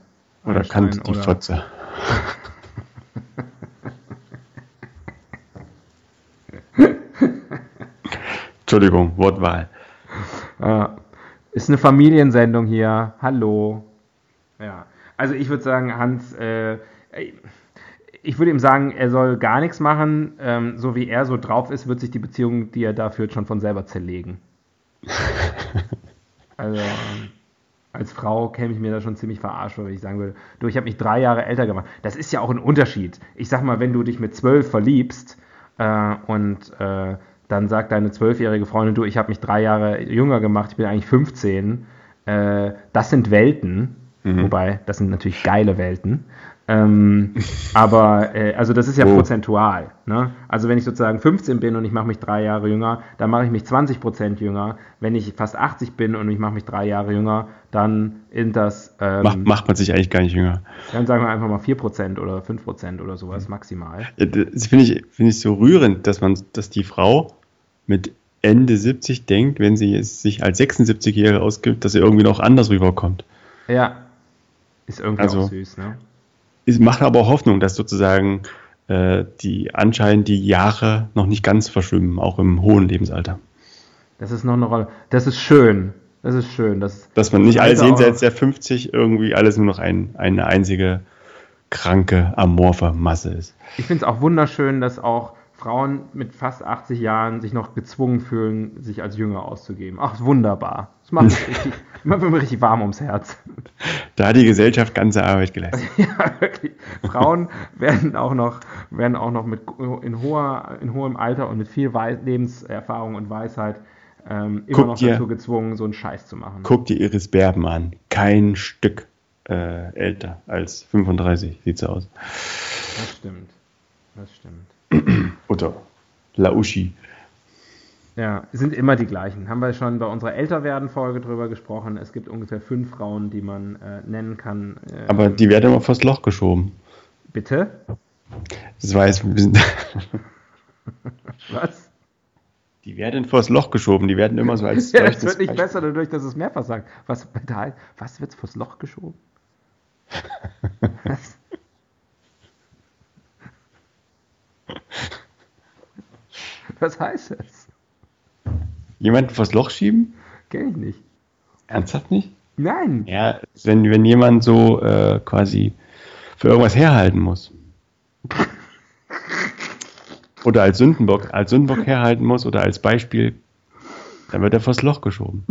Oder Einstein Kant, die oder- Fotze. Entschuldigung, Wortwahl. Ist eine Familiensendung hier. Hallo. Ja. Also ich würde sagen, Hans, äh, ich würde ihm sagen, er soll gar nichts machen. Ähm, so wie er so drauf ist, wird sich die Beziehung, die er da führt, schon von selber zerlegen. also ähm, als Frau käme ich mir da schon ziemlich verarscht, wenn ich sagen würde, du, ich habe mich drei Jahre älter gemacht. Das ist ja auch ein Unterschied. Ich sag mal, wenn du dich mit zwölf verliebst äh, und äh, dann sagt deine zwölfjährige Freundin, du, ich habe mich drei Jahre jünger gemacht, ich bin eigentlich 15. Äh, das sind Welten, wobei das sind natürlich geile Welten. Ähm, aber äh, also das ist ja Oh. prozentual. Ne? Also wenn ich sozusagen 15 bin und ich mache mich drei Jahre jünger, dann mache ich mich 20 Prozent jünger. Wenn ich fast 80 bin und ich mache mich drei Jahre jünger, dann sind das, ähm, Macht, macht man sich eigentlich gar nicht jünger. dann sagen wir einfach mal 4 Prozent oder 5 Prozent oder sowas maximal. Ja, Das finde ich, finde ich so rührend, dass man, dass die Frau mit Ende 70 denkt, wenn sie sich als 76-Jährige ausgibt, dass sie irgendwie noch anders rüberkommt. Ja, ist irgendwie Also- auch süß, ne? Es macht aber Hoffnung, dass sozusagen äh, die anscheinend die Jahre noch nicht ganz verschwimmen, auch im hohen Lebensalter. Das ist noch eine Rolle. Das ist schön. Das ist schön. Das, Dass man nicht alles jenseits der 50 irgendwie alles nur noch ein, eine einzige kranke, amorphe Masse ist. Ich finde es auch wunderschön, dass auch Frauen mit fast 80 Jahren sich noch gezwungen fühlen, sich als Jünger auszugeben. Ach, wunderbar. Das macht mich richtig, macht richtig warm ums Herz. Da hat die Gesellschaft ganze Arbeit geleistet. ja, wirklich. Frauen werden auch noch, werden auch noch mit, in, hoher, in hohem Alter und mit viel Wei Lebenserfahrung und Weisheit ähm, immer Guck noch dir- dazu gezwungen, so einen Scheiß zu machen. Guck dir Iris Berben an. Kein Stück äh, älter als 35 sieht sie aus. Das stimmt. Das stimmt. Oder Lauschi. Ja, sind immer die gleichen. Haben wir schon bei unserer Älterwerden-Folge drüber gesprochen. Es gibt ungefähr fünf Frauen, die man äh, nennen kann. Äh, Aber die werden immer vors Loch geschoben. bitte? Das weiß, wir sind, Was? die werden vors Loch geschoben. Die werden immer so als Ja, das wird nicht Beispiel. besser dadurch, dass es mehrfach sagt. Was, bitte, was wird's vors Loch geschoben? Was? Was heißt das? Jemanden vors Loch schieben? Kenn ich nicht. Ernsthaft nicht? Nein. Ja, wenn, wenn jemand so äh, quasi für irgendwas herhalten muss. oder als Sündenbock, als Sündenbock herhalten muss oder als Beispiel, dann wird er vors Loch geschoben.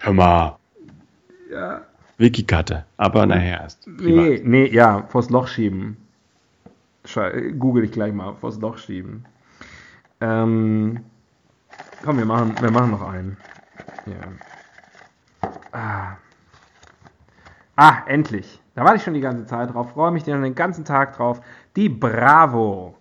Hör mal. Ja. Wikikarte, aber nachher erst. Nee, nee, ja, vors Loch schieben. Schei Google ich gleich mal, vors Loch schieben. Ähm, komm, wir machen, wir machen noch einen. Ja. Ah. ah, endlich. Da warte ich schon die ganze Zeit drauf, freue mich den ganzen Tag drauf. Die Bravo.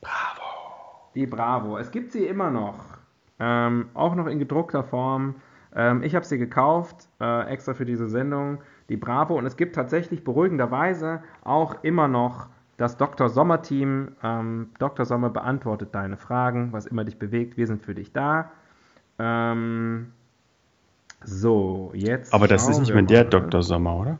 Bravo. Die Bravo. Es gibt sie immer noch. Ähm, auch noch in gedruckter Form. Ähm, ich habe sie gekauft, äh, extra für diese Sendung. Die Bravo. Und es gibt tatsächlich beruhigenderweise auch immer noch das Dr. Sommer-Team. Ähm, Dr. Sommer beantwortet deine Fragen, was immer dich bewegt. Wir sind für dich da. Ähm, so, jetzt. Aber das ist nicht mehr der. Dr. Sommer, oder?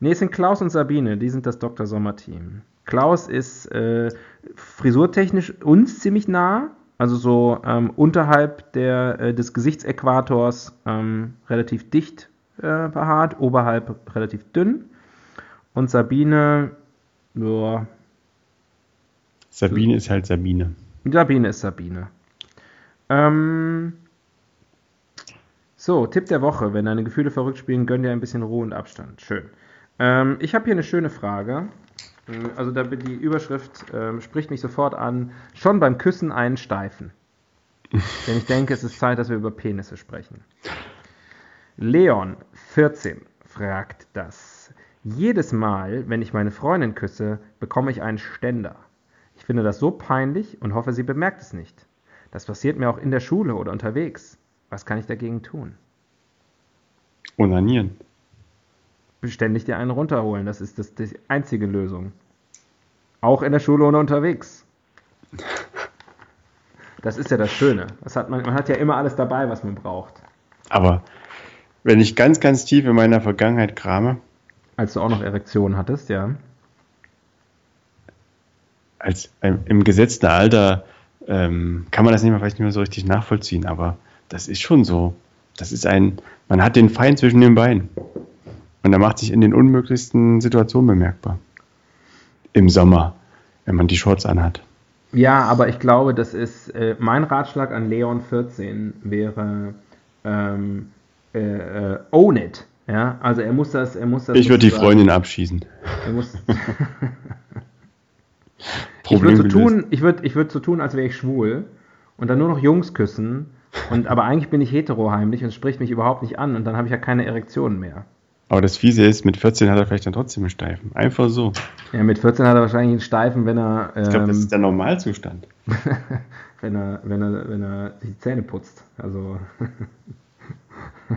Nee, es sind Klaus und Sabine, die sind das Dr. Sommer-Team. Klaus ist äh, frisurtechnisch uns ziemlich nah, also so ähm, unterhalb der, äh, des Gesichtsäquators ähm, relativ dicht äh, behaart, oberhalb relativ dünn. Und Sabine, ja, Sabine ist halt Sabine. Sabine ist Sabine. Ähm, so, Tipp der Woche. Wenn deine Gefühle verrückt spielen, gönn dir ein bisschen Ruhe und Abstand. Schön. Ähm, ich habe hier eine schöne Frage. Ähm, Also da die Überschrift ähm, spricht mich sofort an. Schon beim Küssen einen Steifen. Denn ich denke, es ist Zeit, dass wir über Penisse sprechen. Leon, 14, fragt das. Jedes Mal, wenn ich meine Freundin küsse, bekomme ich einen Ständer. Ich finde das so peinlich und hoffe, sie bemerkt es nicht. Das passiert mir auch in der Schule oder unterwegs. Was kann ich dagegen tun? Onanieren. Ständig dir einen runterholen, das ist das, die einzige Lösung. Auch in der Schule oder unterwegs. Das ist ja das Schöne. Das hat man, man hat ja immer alles dabei, was man braucht. Aber wenn ich ganz, ganz tief in meiner Vergangenheit krame, Als du auch noch Erektionen hattest, ja. als ähm, im gesetzten Alter ähm, kann man das nicht mehr, vielleicht nicht mehr so richtig nachvollziehen, aber das ist schon so. Das ist ein, man hat den Feind zwischen den Beinen. Und er macht sich in den unmöglichsten Situationen bemerkbar. Im Sommer, wenn man die Shorts anhat. Ja, aber ich glaube, das ist äh, mein Ratschlag an Leon 14 wäre ähm, äh, äh, own it. Ja, also er muss das, er muss das. Ich würde die Freundin abschießen. Er muss, ich würde so tun, ich würde, ich würde so tun, als wäre ich schwul und dann nur noch Jungs küssen. Und aber eigentlich bin ich hetero heimlich und spricht mich überhaupt nicht an und dann habe ich ja keine Erektionen mehr. Aber das Fiese ist, mit 14 hat er vielleicht dann trotzdem einen Steifen. Einfach so. Ja, mit 14 hat er wahrscheinlich einen Steifen, wenn er, Ich glaube, das ähm, ist der Normalzustand. wenn er, wenn er, wenn er sich die Zähne putzt. Also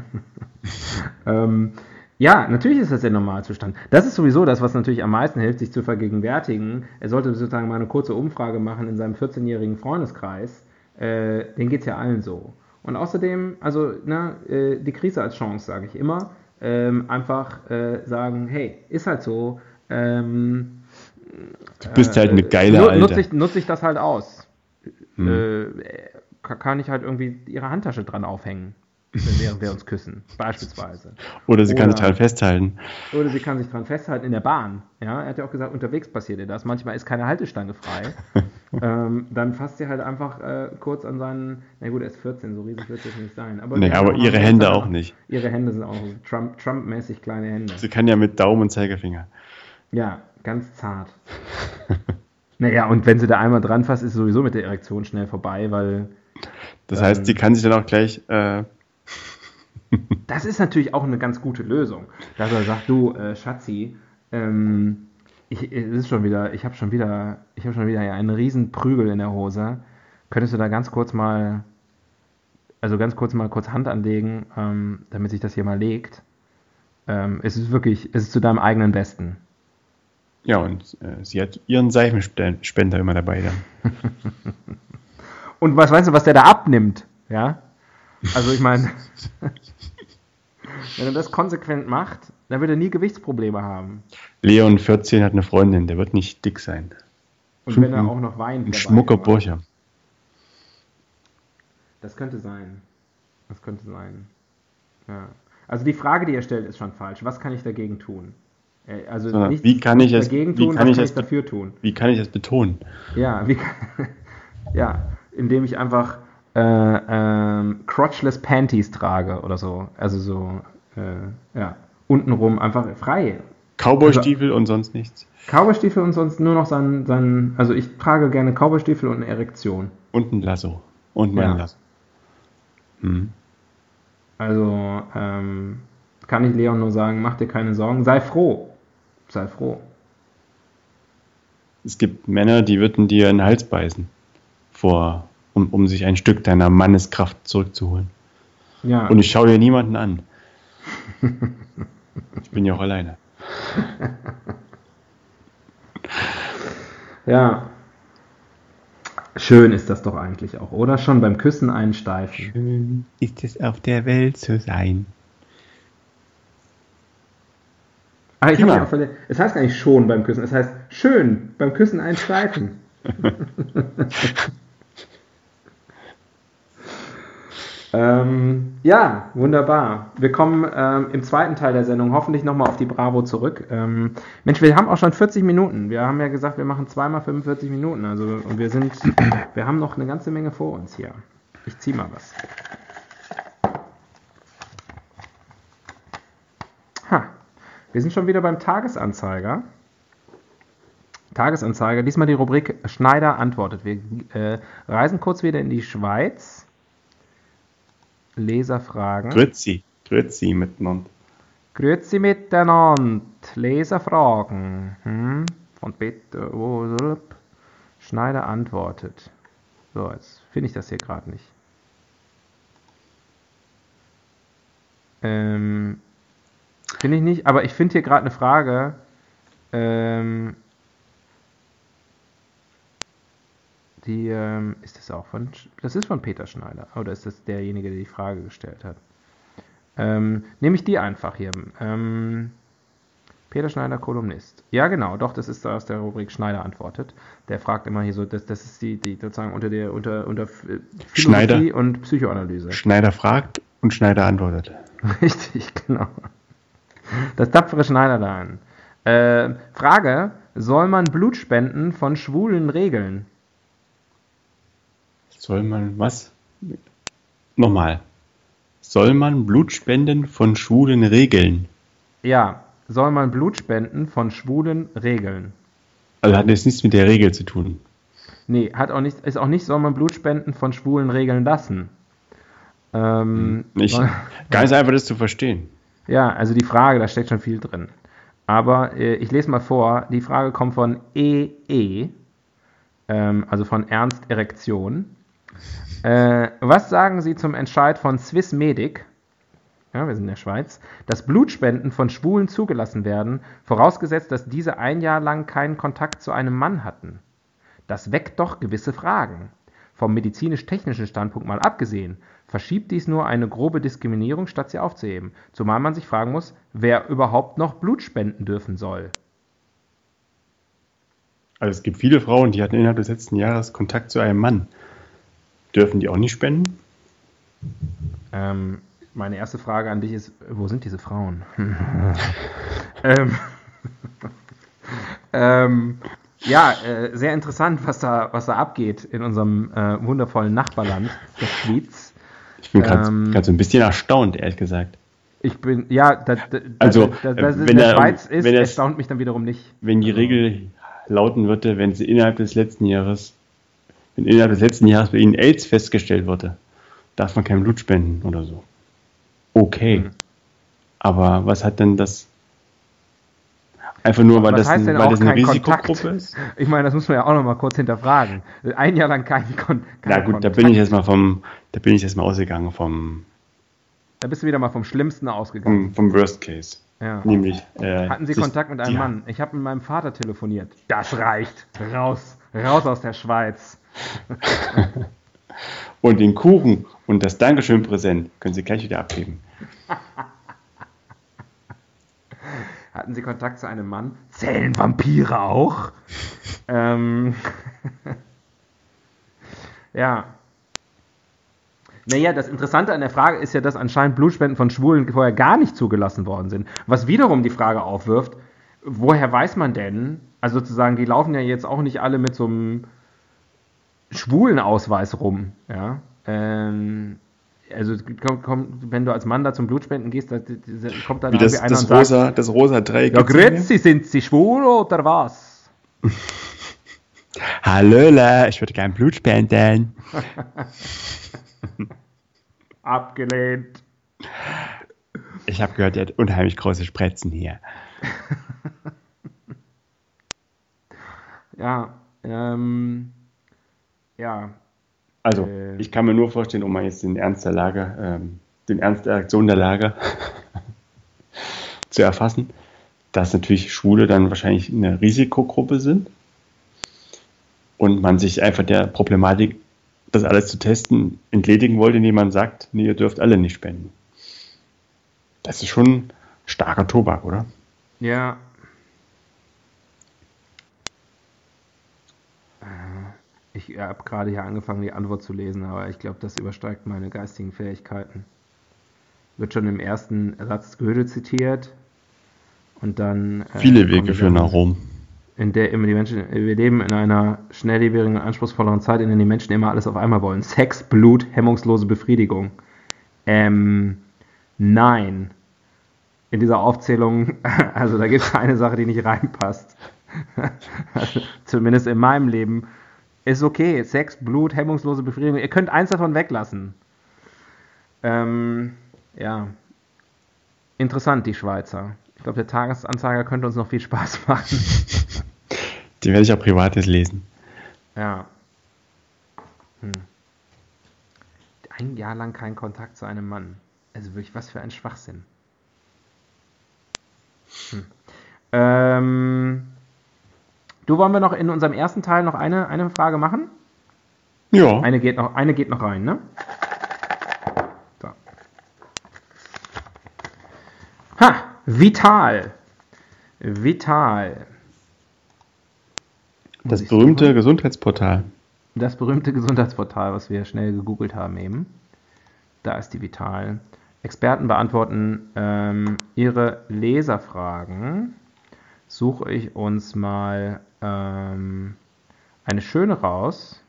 ähm, ja, natürlich ist das der Normalzustand. Das ist sowieso das, was natürlich am meisten hilft, sich zu vergegenwärtigen. Er sollte sozusagen mal eine kurze Umfrage machen in seinem 14-jährigen Freundeskreis. Äh, den geht es ja allen so. Und außerdem, also na, äh, die Krise als Chance, sage ich immer. Ähm, einfach äh, sagen, hey, ist halt so. Ähm, Du bist halt eine geile nu- Alte. Nutze ich, nutze ich das halt aus. Hm. Äh, ka- kann ich halt irgendwie ihre Handtasche dran aufhängen, während wir uns küssen, beispielsweise. Oder sie kann sich Oder- dran festhalten. Oder sie kann sich dran festhalten in der Bahn. Ja, er hat ja auch gesagt, unterwegs passiert ihr das. Manchmal ist keine Haltestange frei. ähm, dann fasst sie halt einfach äh, kurz an seinen. Na gut, er ist 14, so riesig wird es nicht sein. Aber, Nee, aber ihre Hände halt auch nicht. Ihre Hände sind auch Trump- Trump-mäßig kleine Hände. Sie kann ja mit Daumen und Zeigefinger. Ja, ganz zart. naja, und wenn sie da einmal dran fasst, ist sowieso mit der Erektion schnell vorbei, weil Das heißt, sie kann sich dann auch gleich. Äh, das ist natürlich auch eine ganz gute Lösung. Dass er sagt, du, äh, Schatzi, ähm, ich, es ist schon wieder, ich habe schon wieder, ich habe schon wieder einen riesen Prügel in der Hose. Könntest du da ganz kurz mal, also ganz kurz mal kurz Hand anlegen, ähm, damit sich das hier mal legt? Ähm, es ist wirklich, es ist zu deinem eigenen Besten. ja, und äh, sie hat ihren Seifenspender immer dabei dann. Und was weißt du, was der da abnimmt? Ja? Also ich meine, wenn er das konsequent macht, dann wird er nie Gewichtsprobleme haben. Leon 14 hat eine Freundin, der wird nicht dick sein. Und wenn er auch noch weint. Ein schmucker Bursche. Das könnte sein. Das könnte sein. Ja. Also die Frage, die er stellt, ist schon falsch. Was kann ich dagegen tun? Äh, Also Sondern nicht wie kann ich es- dagegen wie tun, kann was ich kann es- dafür tun? Wie kann ich das betonen? Ja, wie kann, ja, indem ich einfach äh, ähm, crotchless Panties trage oder so. Also so, äh, ja, untenrum einfach frei. Cowboystiefel und sonst nichts. Cowboystiefel und sonst nur noch sein, sein, also ich trage gerne Cowboystiefel und eine Erektion. Und ein Lasso. Und mein Ja. Lasso. Hm. Also ähm, kann ich Leon nur sagen, mach dir keine Sorgen, sei froh. Sei froh. Es gibt Männer, die würden dir in den Hals beißen, vor, um, um sich ein Stück deiner Manneskraft zurückzuholen. Ja, Und ich schaue dir niemanden an. Ich bin ja auch alleine. ja. Schön ist das doch eigentlich auch, oder? Schon beim Küssen einsteifen. Schön ist es auf der Welt zu sein. Ah, ich mich auch es heißt gar nicht schon beim Küssen, es heißt schön beim Küssen einsteifen. ähm, ja, wunderbar. Wir kommen ähm, im zweiten Teil der Sendung hoffentlich nochmal auf die Bravo zurück. Ähm, Mensch, wir haben auch schon 40 Minuten. Wir haben ja gesagt, wir machen zweimal 45 Minuten. Also und wir sind, wir haben noch eine ganze Menge vor uns hier. Ich zieh mal was. Ha, wir sind schon wieder beim Tagesanzeiger. Tagesanzeiger, diesmal die Rubrik Schneider antwortet. Wir äh, reisen kurz wieder in die Schweiz. Leserfragen. Grüezi. Grüezi miteinander. Grüezi miteinander. Leserfragen. Hm? Von Peter. wo- Schneider antwortet. So, jetzt finde ich das hier gerade nicht. Ähm, finde ich nicht, aber ich finde hier gerade eine Frage. Ähm, die, ähm, ist das auch von, das ist von Peter Schneider, oder ist das derjenige, der die Frage gestellt hat? Ähm, nehme ich die einfach hier. Ähm, Peter Schneider, Kolumnist. Ja, genau, doch, das ist aus der Rubrik Schneider antwortet. Der fragt immer hier so, das, das ist die, die sozusagen unter der, unter, unter Philosophie Schneider. und Psychoanalyse. Schneider fragt und Schneider antwortet. Richtig, genau. Das tapfere Schneiderlein. Äh, Frage: Soll man Blut spenden von Schwulen regeln? Soll man was? Nochmal. Soll man Blut spenden von Schwulen regeln? Ja, soll man Blut spenden von Schwulen regeln? Also hat jetzt nichts mit der Regel zu tun. Nee, hat auch nicht, ist auch nicht, soll man Blut spenden von Schwulen regeln lassen. Ähm, Nicht, soll- ganz einfach das zu verstehen. Ja, also die Frage, da steckt schon viel drin. Aber äh, ich lese mal vor, die Frage kommt von EE, ähm, also von Ernst Erektion. Äh, was sagen Sie zum Entscheid von Swiss Medic, ja, wir sind in der Schweiz, dass Blutspenden von Schwulen zugelassen werden, vorausgesetzt, dass diese ein Jahr lang keinen Kontakt zu einem Mann hatten? Das weckt doch gewisse Fragen. Vom medizinisch-technischen Standpunkt mal abgesehen, verschiebt dies nur eine grobe Diskriminierung, statt sie aufzuheben. Zumal man sich fragen muss, wer überhaupt noch Blut spenden dürfen soll. Also es gibt viele Frauen, die hatten innerhalb des letzten Jahres Kontakt zu einem Mann. Dürfen die auch nicht spenden? Ähm, meine erste Frage an dich ist, wo sind diese Frauen? ähm, ähm, ja, äh, sehr interessant, was da, was da abgeht in unserem äh, wundervollen Nachbarland, der Schweiz. Ich bin gerade Ähm, so ein bisschen erstaunt, ehrlich gesagt. Ich bin, ja, da, da, Also, da, äh, wenn der er- Schweiz ist, wenn er- erstaunt mich dann wiederum nicht. Wenn die Regel lauten würde, wenn sie innerhalb des letzten Jahres, wenn innerhalb des letzten Jahres bei ihnen AIDS festgestellt wurde, darf man kein Blut spenden oder so. Okay. Mhm. Aber was hat denn das? Einfach nur, weil das, ein, weil das eine Risikogruppe Kontakt? ist? Ich meine, das muss man ja auch noch mal kurz hinterfragen. Ein Jahr lang kein, Kon Na gut, da bin ich jetzt mal vom, da bin ich jetzt mal ausgegangen vom, Da bist du wieder mal vom Schlimmsten ausgegangen. vom, vom Worst Case. Ja. Nämlich. Äh, Hatten Sie Kontakt mit einem die- Mann? Ich habe mit meinem Vater telefoniert. Das reicht. Raus. Raus aus der Schweiz. Und den Kuchen und das Dankeschön-Präsent können Sie gleich wieder abgeben. Hatten Sie Kontakt zu einem Mann? Zählen Vampire auch? ähm. ja. Naja, das Interessante an der Frage ist ja, dass anscheinend Blutspenden von Schwulen vorher gar nicht zugelassen worden sind. Was wiederum die Frage aufwirft, woher weiß man denn, also sozusagen, die laufen ja jetzt auch nicht alle mit so einem schwulen Ausweis rum, ja. Ähm, also komm, komm, wenn du als Mann da zum Blutspenden gehst, da, da kommt dann Wie das, irgendwie einer das, und sagt, rosa, das rosa Dreieck. ja grüezi, sind Sie schwul oder was? Hallöle, ich würde gern Blut spenden. Abgelehnt. Ich habe gehört, ihr hat unheimlich große Spritzen hier. Ja, ähm, ja, Also, Äh. ich kann mir nur vorstellen, um mal jetzt den Ernst der Lage, ähm, den Ernst der Aktion der Lage zu erfassen, dass natürlich Schwule dann wahrscheinlich eine Risikogruppe sind und man sich einfach der Problematik, das alles zu testen, entledigen wollte, indem man sagt, nee, ihr dürft alle nicht spenden. Das ist schon starker Tobak, oder? ja. Ich habe gerade hier angefangen, die Antwort zu lesen, aber ich glaube, das übersteigt meine geistigen Fähigkeiten. Wird schon im ersten Satz Goethe zitiert und dann. äh, Viele Wege führen ganzen- nach Rom. in der immer die Menschen, wir leben in einer schnelllebigen und anspruchsvolleren Zeit, in der die Menschen immer alles auf einmal wollen. Sex, Blut, hemmungslose Befriedigung. Ähm, nein. In dieser Aufzählung, also da gibt es eine Sache, die nicht reinpasst. also, zumindest in meinem Leben. Ist okay. Sex, Blut, hemmungslose Befriedigung. Ihr könnt eins davon weglassen. Ähm, ja. Interessant, die Schweizer. Ich glaube, der Tagesanzeiger könnte uns noch viel Spaß machen. Den werde ich auch privates lesen. Ja. Hm. Ein Jahr lang kein Kontakt zu einem Mann. Also wirklich, was für ein Schwachsinn. Hm. Ähm, du wollen wir noch in unserem ersten Teil noch eine, eine Frage machen? Ja. Eine geht noch, eine geht noch rein, ne? So. Ha! Vital. Vital. Das berühmte suchen? Gesundheitsportal. Das berühmte Gesundheitsportal, was wir schnell gegoogelt haben eben. Da ist die Vital. Experten beantworten ähm, ihre Leserfragen. Suche ich uns mal ähm, eine schöne raus.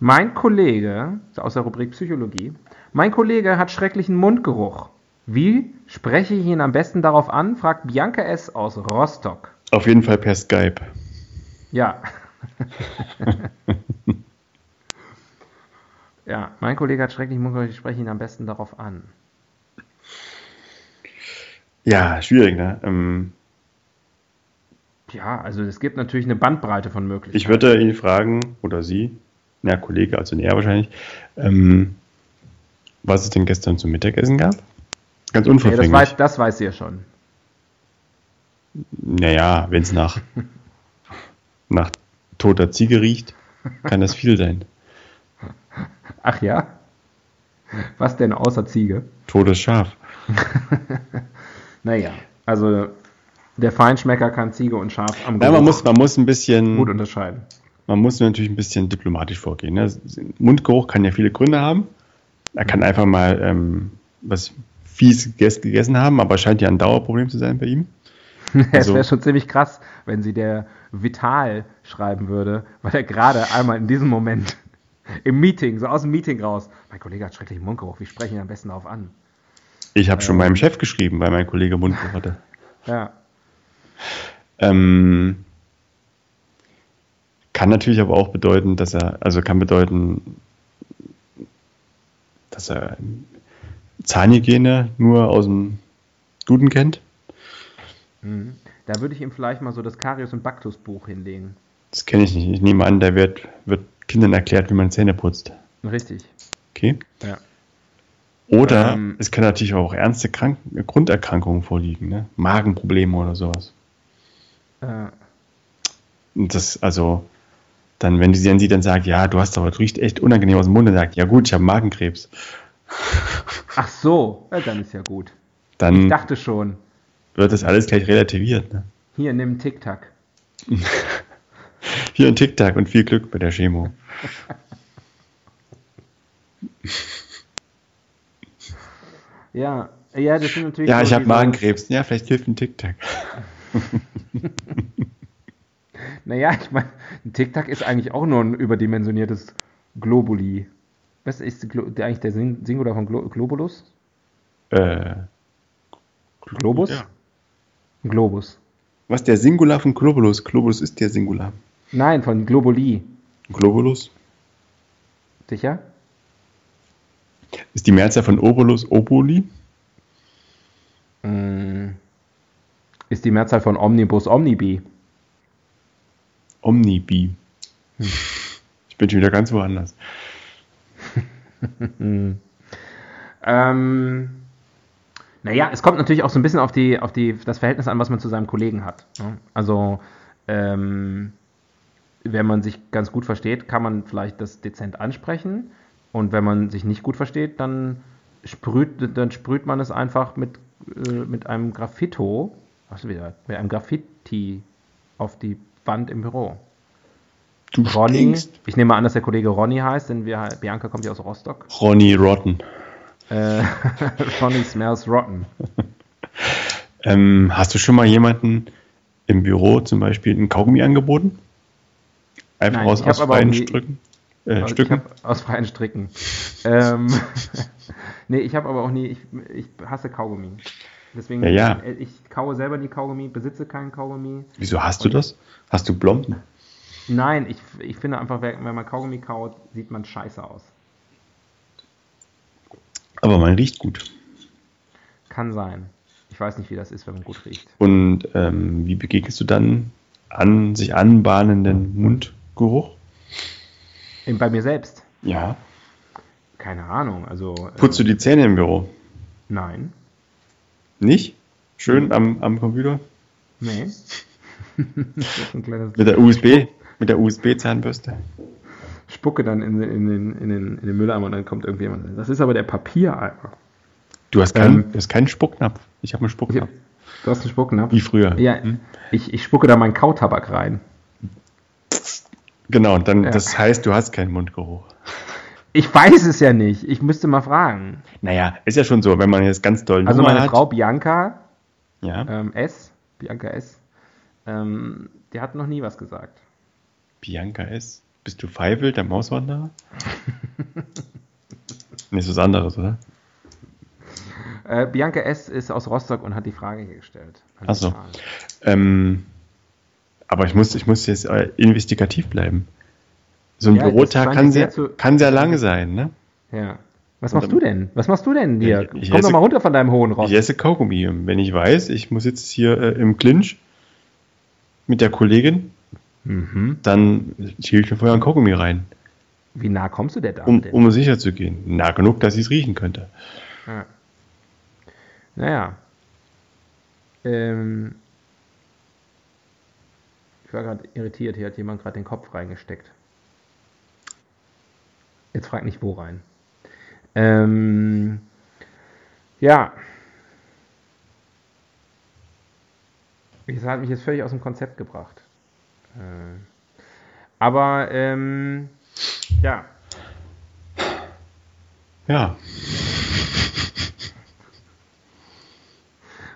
Mein Kollege, aus der Rubrik Psychologie, mein Kollege hat schrecklichen Mundgeruch. Wie spreche ich ihn am besten darauf an? fragt Bianca S. aus Rostock. Auf jeden Fall per Skype. Ja. ja, mein Kollege hat schrecklich Mundgeruch, ich spreche ihn am besten darauf an. Ja, schwierig, ne? Ähm, Ja, also es gibt natürlich eine Bandbreite von Möglichkeiten. ich würde ihn fragen, oder sie, na, Kollege, also er wahrscheinlich, ähm, was es denn gestern zum Mittagessen gab? Ganz nee, das, unverfänglich. weiß, das weiß sie ja schon. naja, wenn es nach, nach toter Ziege riecht, kann das viel sein. Ach ja? Was denn außer Ziege? Totes Schaf. Naja, also der Feinschmecker kann Ziege und Schaf am Ja, man muss, man muss ein bisschen, gut unterscheiden. man muss natürlich ein bisschen diplomatisch vorgehen. Ne? Mundgeruch kann ja viele Gründe haben. Er kann einfach mal ähm, was fies gegessen, haben, aber scheint ja ein Dauerproblem zu sein bei ihm. es Also- wäre schon ziemlich krass, wenn sie der Vital schreiben würde, weil er gerade einmal in diesem Moment im Meeting, so aus dem Meeting raus, mein Kollege hat schrecklichen Mundgeruch, wie spreche ich ihn am besten darauf an? Ich habe schon meinem Chef geschrieben, weil mein Kollege Mundgeruch hatte. Ja, Ähm, kann natürlich aber auch bedeuten, dass er, also kann bedeuten, dass er Zahnhygiene nur aus dem Guten kennt. mhm. da würde ich ihm vielleicht mal so das Karius- und Baktus-Buch hinlegen. Das kenne ich nicht. Ich nehme an, da wird, wird Kindern erklärt, wie man Zähne putzt. Richtig. Okay. Ja. Oder Ähm, es können natürlich auch ernste Krank Grunderkrankungen vorliegen, ne? Magenprobleme oder sowas. Und das, also, dann, wenn sie dann sie dann sagt, ja, du hast aber, du riecht echt unangenehm aus dem Mund und sagt, ja gut, ich habe Magenkrebs, ach so, ja, dann ist ja gut. Ich dann dachte schon, wird das alles gleich relativiert. Ne? hier, nimm Tic-Tac. Hier ein Tic-Tac und viel Glück bei der Chemo. Ja, Ja, das sind natürlich. Ja, ich habe Magenkrebs. Ja, vielleicht hilft ein TikTok. Naja, ich meine, ein Tic-Tac ist eigentlich auch nur ein überdimensioniertes Globuli. Was ist eigentlich der Sing Singular von Glo Globulus? Äh, Globus? Ja. Globus. Was der Singular von Globulus? Globulus ist der Singular. Nein, von Globuli. Globulus Sicher? ist die Mehrzahl von Obolus Oboli. Mm. Ist die Mehrzahl von Omnibus Omnibi. Omnibi. Ich bin schon wieder ganz woanders. Ähm, naja, es kommt natürlich auch so ein bisschen auf, die, auf die, das Verhältnis an, was man zu seinem Kollegen hat. ne? Also, ähm, wenn man sich ganz gut versteht, kann man vielleicht das dezent ansprechen. Und wenn man sich nicht gut versteht, dann sprüht, dann sprüht man es einfach mit, äh, mit einem Graffito, was wieder, mit einem Graffiti auf die Wand im Büro. Du Ronny, stinkst. ich nehme an, dass der Kollege Ronny heißt, denn wir, Bianca kommt ja aus Rostock. Ronny Rotten. Äh, Ronny smells rotten. Ähm, hast du schon mal jemanden im Büro zum Beispiel ein Kaugummi angeboten? Einfach Nein, aus, aus freien Stücken? Äh, Stücken? aus freien Stricken. ähm, nee, ich habe aber auch nie, ich, ich hasse Kaugummi. Deswegen, Ja, ja. äh, ich kaue selber nie Kaugummi, besitze keinen Kaugummi. Wieso hast du das? Hast du Blomben? Nein, ich, ich finde einfach, wenn man Kaugummi kaut, sieht man scheiße aus. Aber man riecht gut. Kann sein. Ich weiß nicht, wie das ist, wenn man gut riecht. Und ähm, wie begegnest du dann an sich anbahnenden Mundgeruch? Bei mir selbst? Ja. Keine Ahnung. Also, äh, Putzt du die Zähne im Büro? Nein. Nicht? Schön am, am Computer? Nee. Mit der USB? Mit der USB-Zahnbürste? Spucke dann in, den- in, den, in, den, in den Mülleimer und dann kommt irgendjemand. Das ist aber der Papiereimer. Du hast keinen, Ähm, du hast keinen Spucknapf. Ich habe einen Ich, Spucknapf. du hast einen Spucknapf? Wie früher. Ja, Hm? ich, ich spucke da meinen Kautabak rein. Genau, und dann, Ja. das heißt, du hast keinen Mundgeruch. Ich weiß es ja nicht. Ich müsste mal fragen. Naja, ist ja schon so, wenn man jetzt ganz doll Also meine hat. Frau Bianca Ja, ähm, S, Bianca S, ähm, die hat noch nie was gesagt. Bianca S. Bist du Feivel, der Mauswanderer? nee, ist was anderes, oder? Äh, Bianca S ist aus Rostock und hat die Frage hier gestellt. an Ach so. den Charles. Ähm, aber ich muss, ich muss jetzt äh, investigativ bleiben. So ein Ja, Bürotag kann dir sehr, zu- kann sehr lang sein, ne? Ja. Was machst dann- du denn? Was machst du denn hier? Ich- ich Komm doch esse- mal runter von deinem hohen Ross. Ich esse Kaugummi. Wenn ich weiß, ich muss jetzt hier äh, im Clinch mit der Kollegin, Mhm. dann schiebe ich mir vorher ein Kaugummi rein, Wie nah kommst du der Dame um, um sicher zu gehen. Nah genug, dass ich es riechen könnte. Ja. Naja. Ähm, ich war gerade irritiert, hier hat jemand gerade den Kopf reingesteckt. Jetzt frag nicht wo rein. Ähm, ja. Das hat mich jetzt völlig aus dem Konzept gebracht. Äh, aber, ähm, ja. Ja,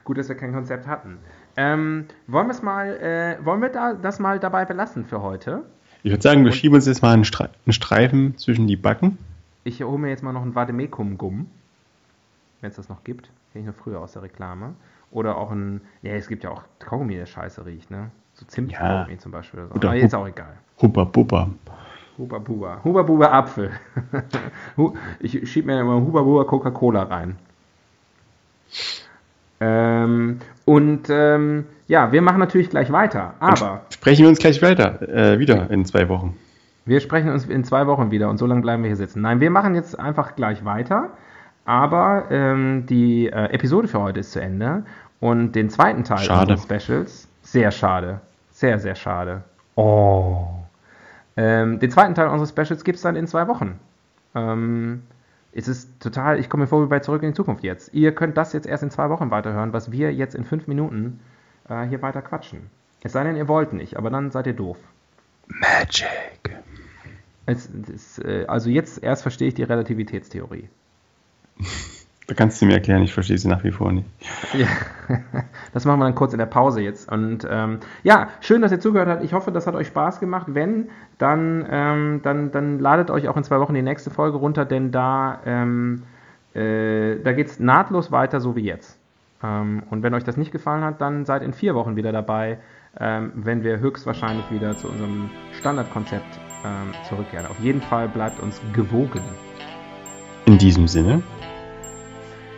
Gut, dass wir kein Konzept hatten. Ähm, wollen mal, äh, wollen wir da, das mal dabei belassen für heute? Ich würde sagen, wir schieben uns jetzt mal einen, Stre einen Streifen zwischen die Backen. Ich hole mir jetzt mal noch ein Vademekum-Gumm, wenn es das noch gibt. Kenne ich noch früher aus der Reklame. Oder auch ein, ja, es gibt ja auch Kaugummi, der scheiße riecht, ne? So Zimt-Kaugummi Ja. zum Beispiel. Oder so. Oder Aber ist auch egal. Huppa Buppa. Huba Buba. Huba Buba Apfel. Ich schieb mir immer Huba Buba Coca-Cola rein. Ähm, und ähm, ja, wir machen natürlich gleich weiter. Aber Sprechen wir uns gleich weiter, äh, wieder in zwei Wochen. Wir sprechen uns in zwei Wochen wieder und so lange bleiben wir hier sitzen. Nein, wir machen jetzt einfach gleich weiter. Aber ähm, die äh, Episode für heute ist zu Ende. Und den zweiten Teil Schade. unseres Specials, sehr schade. Sehr, sehr schade. Oh. Ähm, den zweiten Teil unseres Specials gibt es dann in zwei Wochen. Ähm, es ist total, ich komme mir vor wie bei Zurück in die Zukunft jetzt. Ihr könnt das jetzt erst in zwei Wochen weiterhören, was wir jetzt in fünf Minuten äh, hier weiter quatschen. Es sei denn, ihr wollt nicht, aber dann seid ihr doof. Magic. Es, es, äh, also jetzt erst verstehe ich die Relativitätstheorie. Da kannst du mir erklären, ich verstehe sie nach wie vor nicht. Ja, das machen wir dann kurz in der Pause jetzt. Und ähm, ja, schön, dass ihr zugehört habt. Ich hoffe, das hat euch Spaß gemacht. Wenn, dann, ähm, dann, dann ladet euch auch in zwei Wochen die nächste Folge runter, denn da, ähm, äh, da geht es nahtlos weiter, so wie jetzt. Ähm, und wenn euch das nicht gefallen hat, dann seid in vier Wochen wieder dabei, ähm, wenn wir höchstwahrscheinlich wieder zu unserem Standardkonzept ähm, zurückkehren. Auf jeden Fall bleibt uns gewogen. In diesem Sinne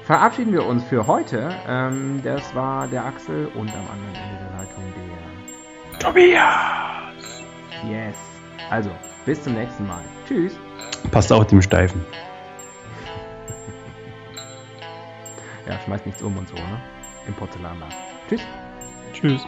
verabschieden wir uns für heute. Ähm, das war der Axel und am anderen Ende der Leitung der Tobias. Yes. Also, bis zum nächsten Mal. Tschüss. Passt auch dem Steifen. ja, schmeißt nichts um und so, ne? Im Porzellanladen. Tschüss. Tschüss.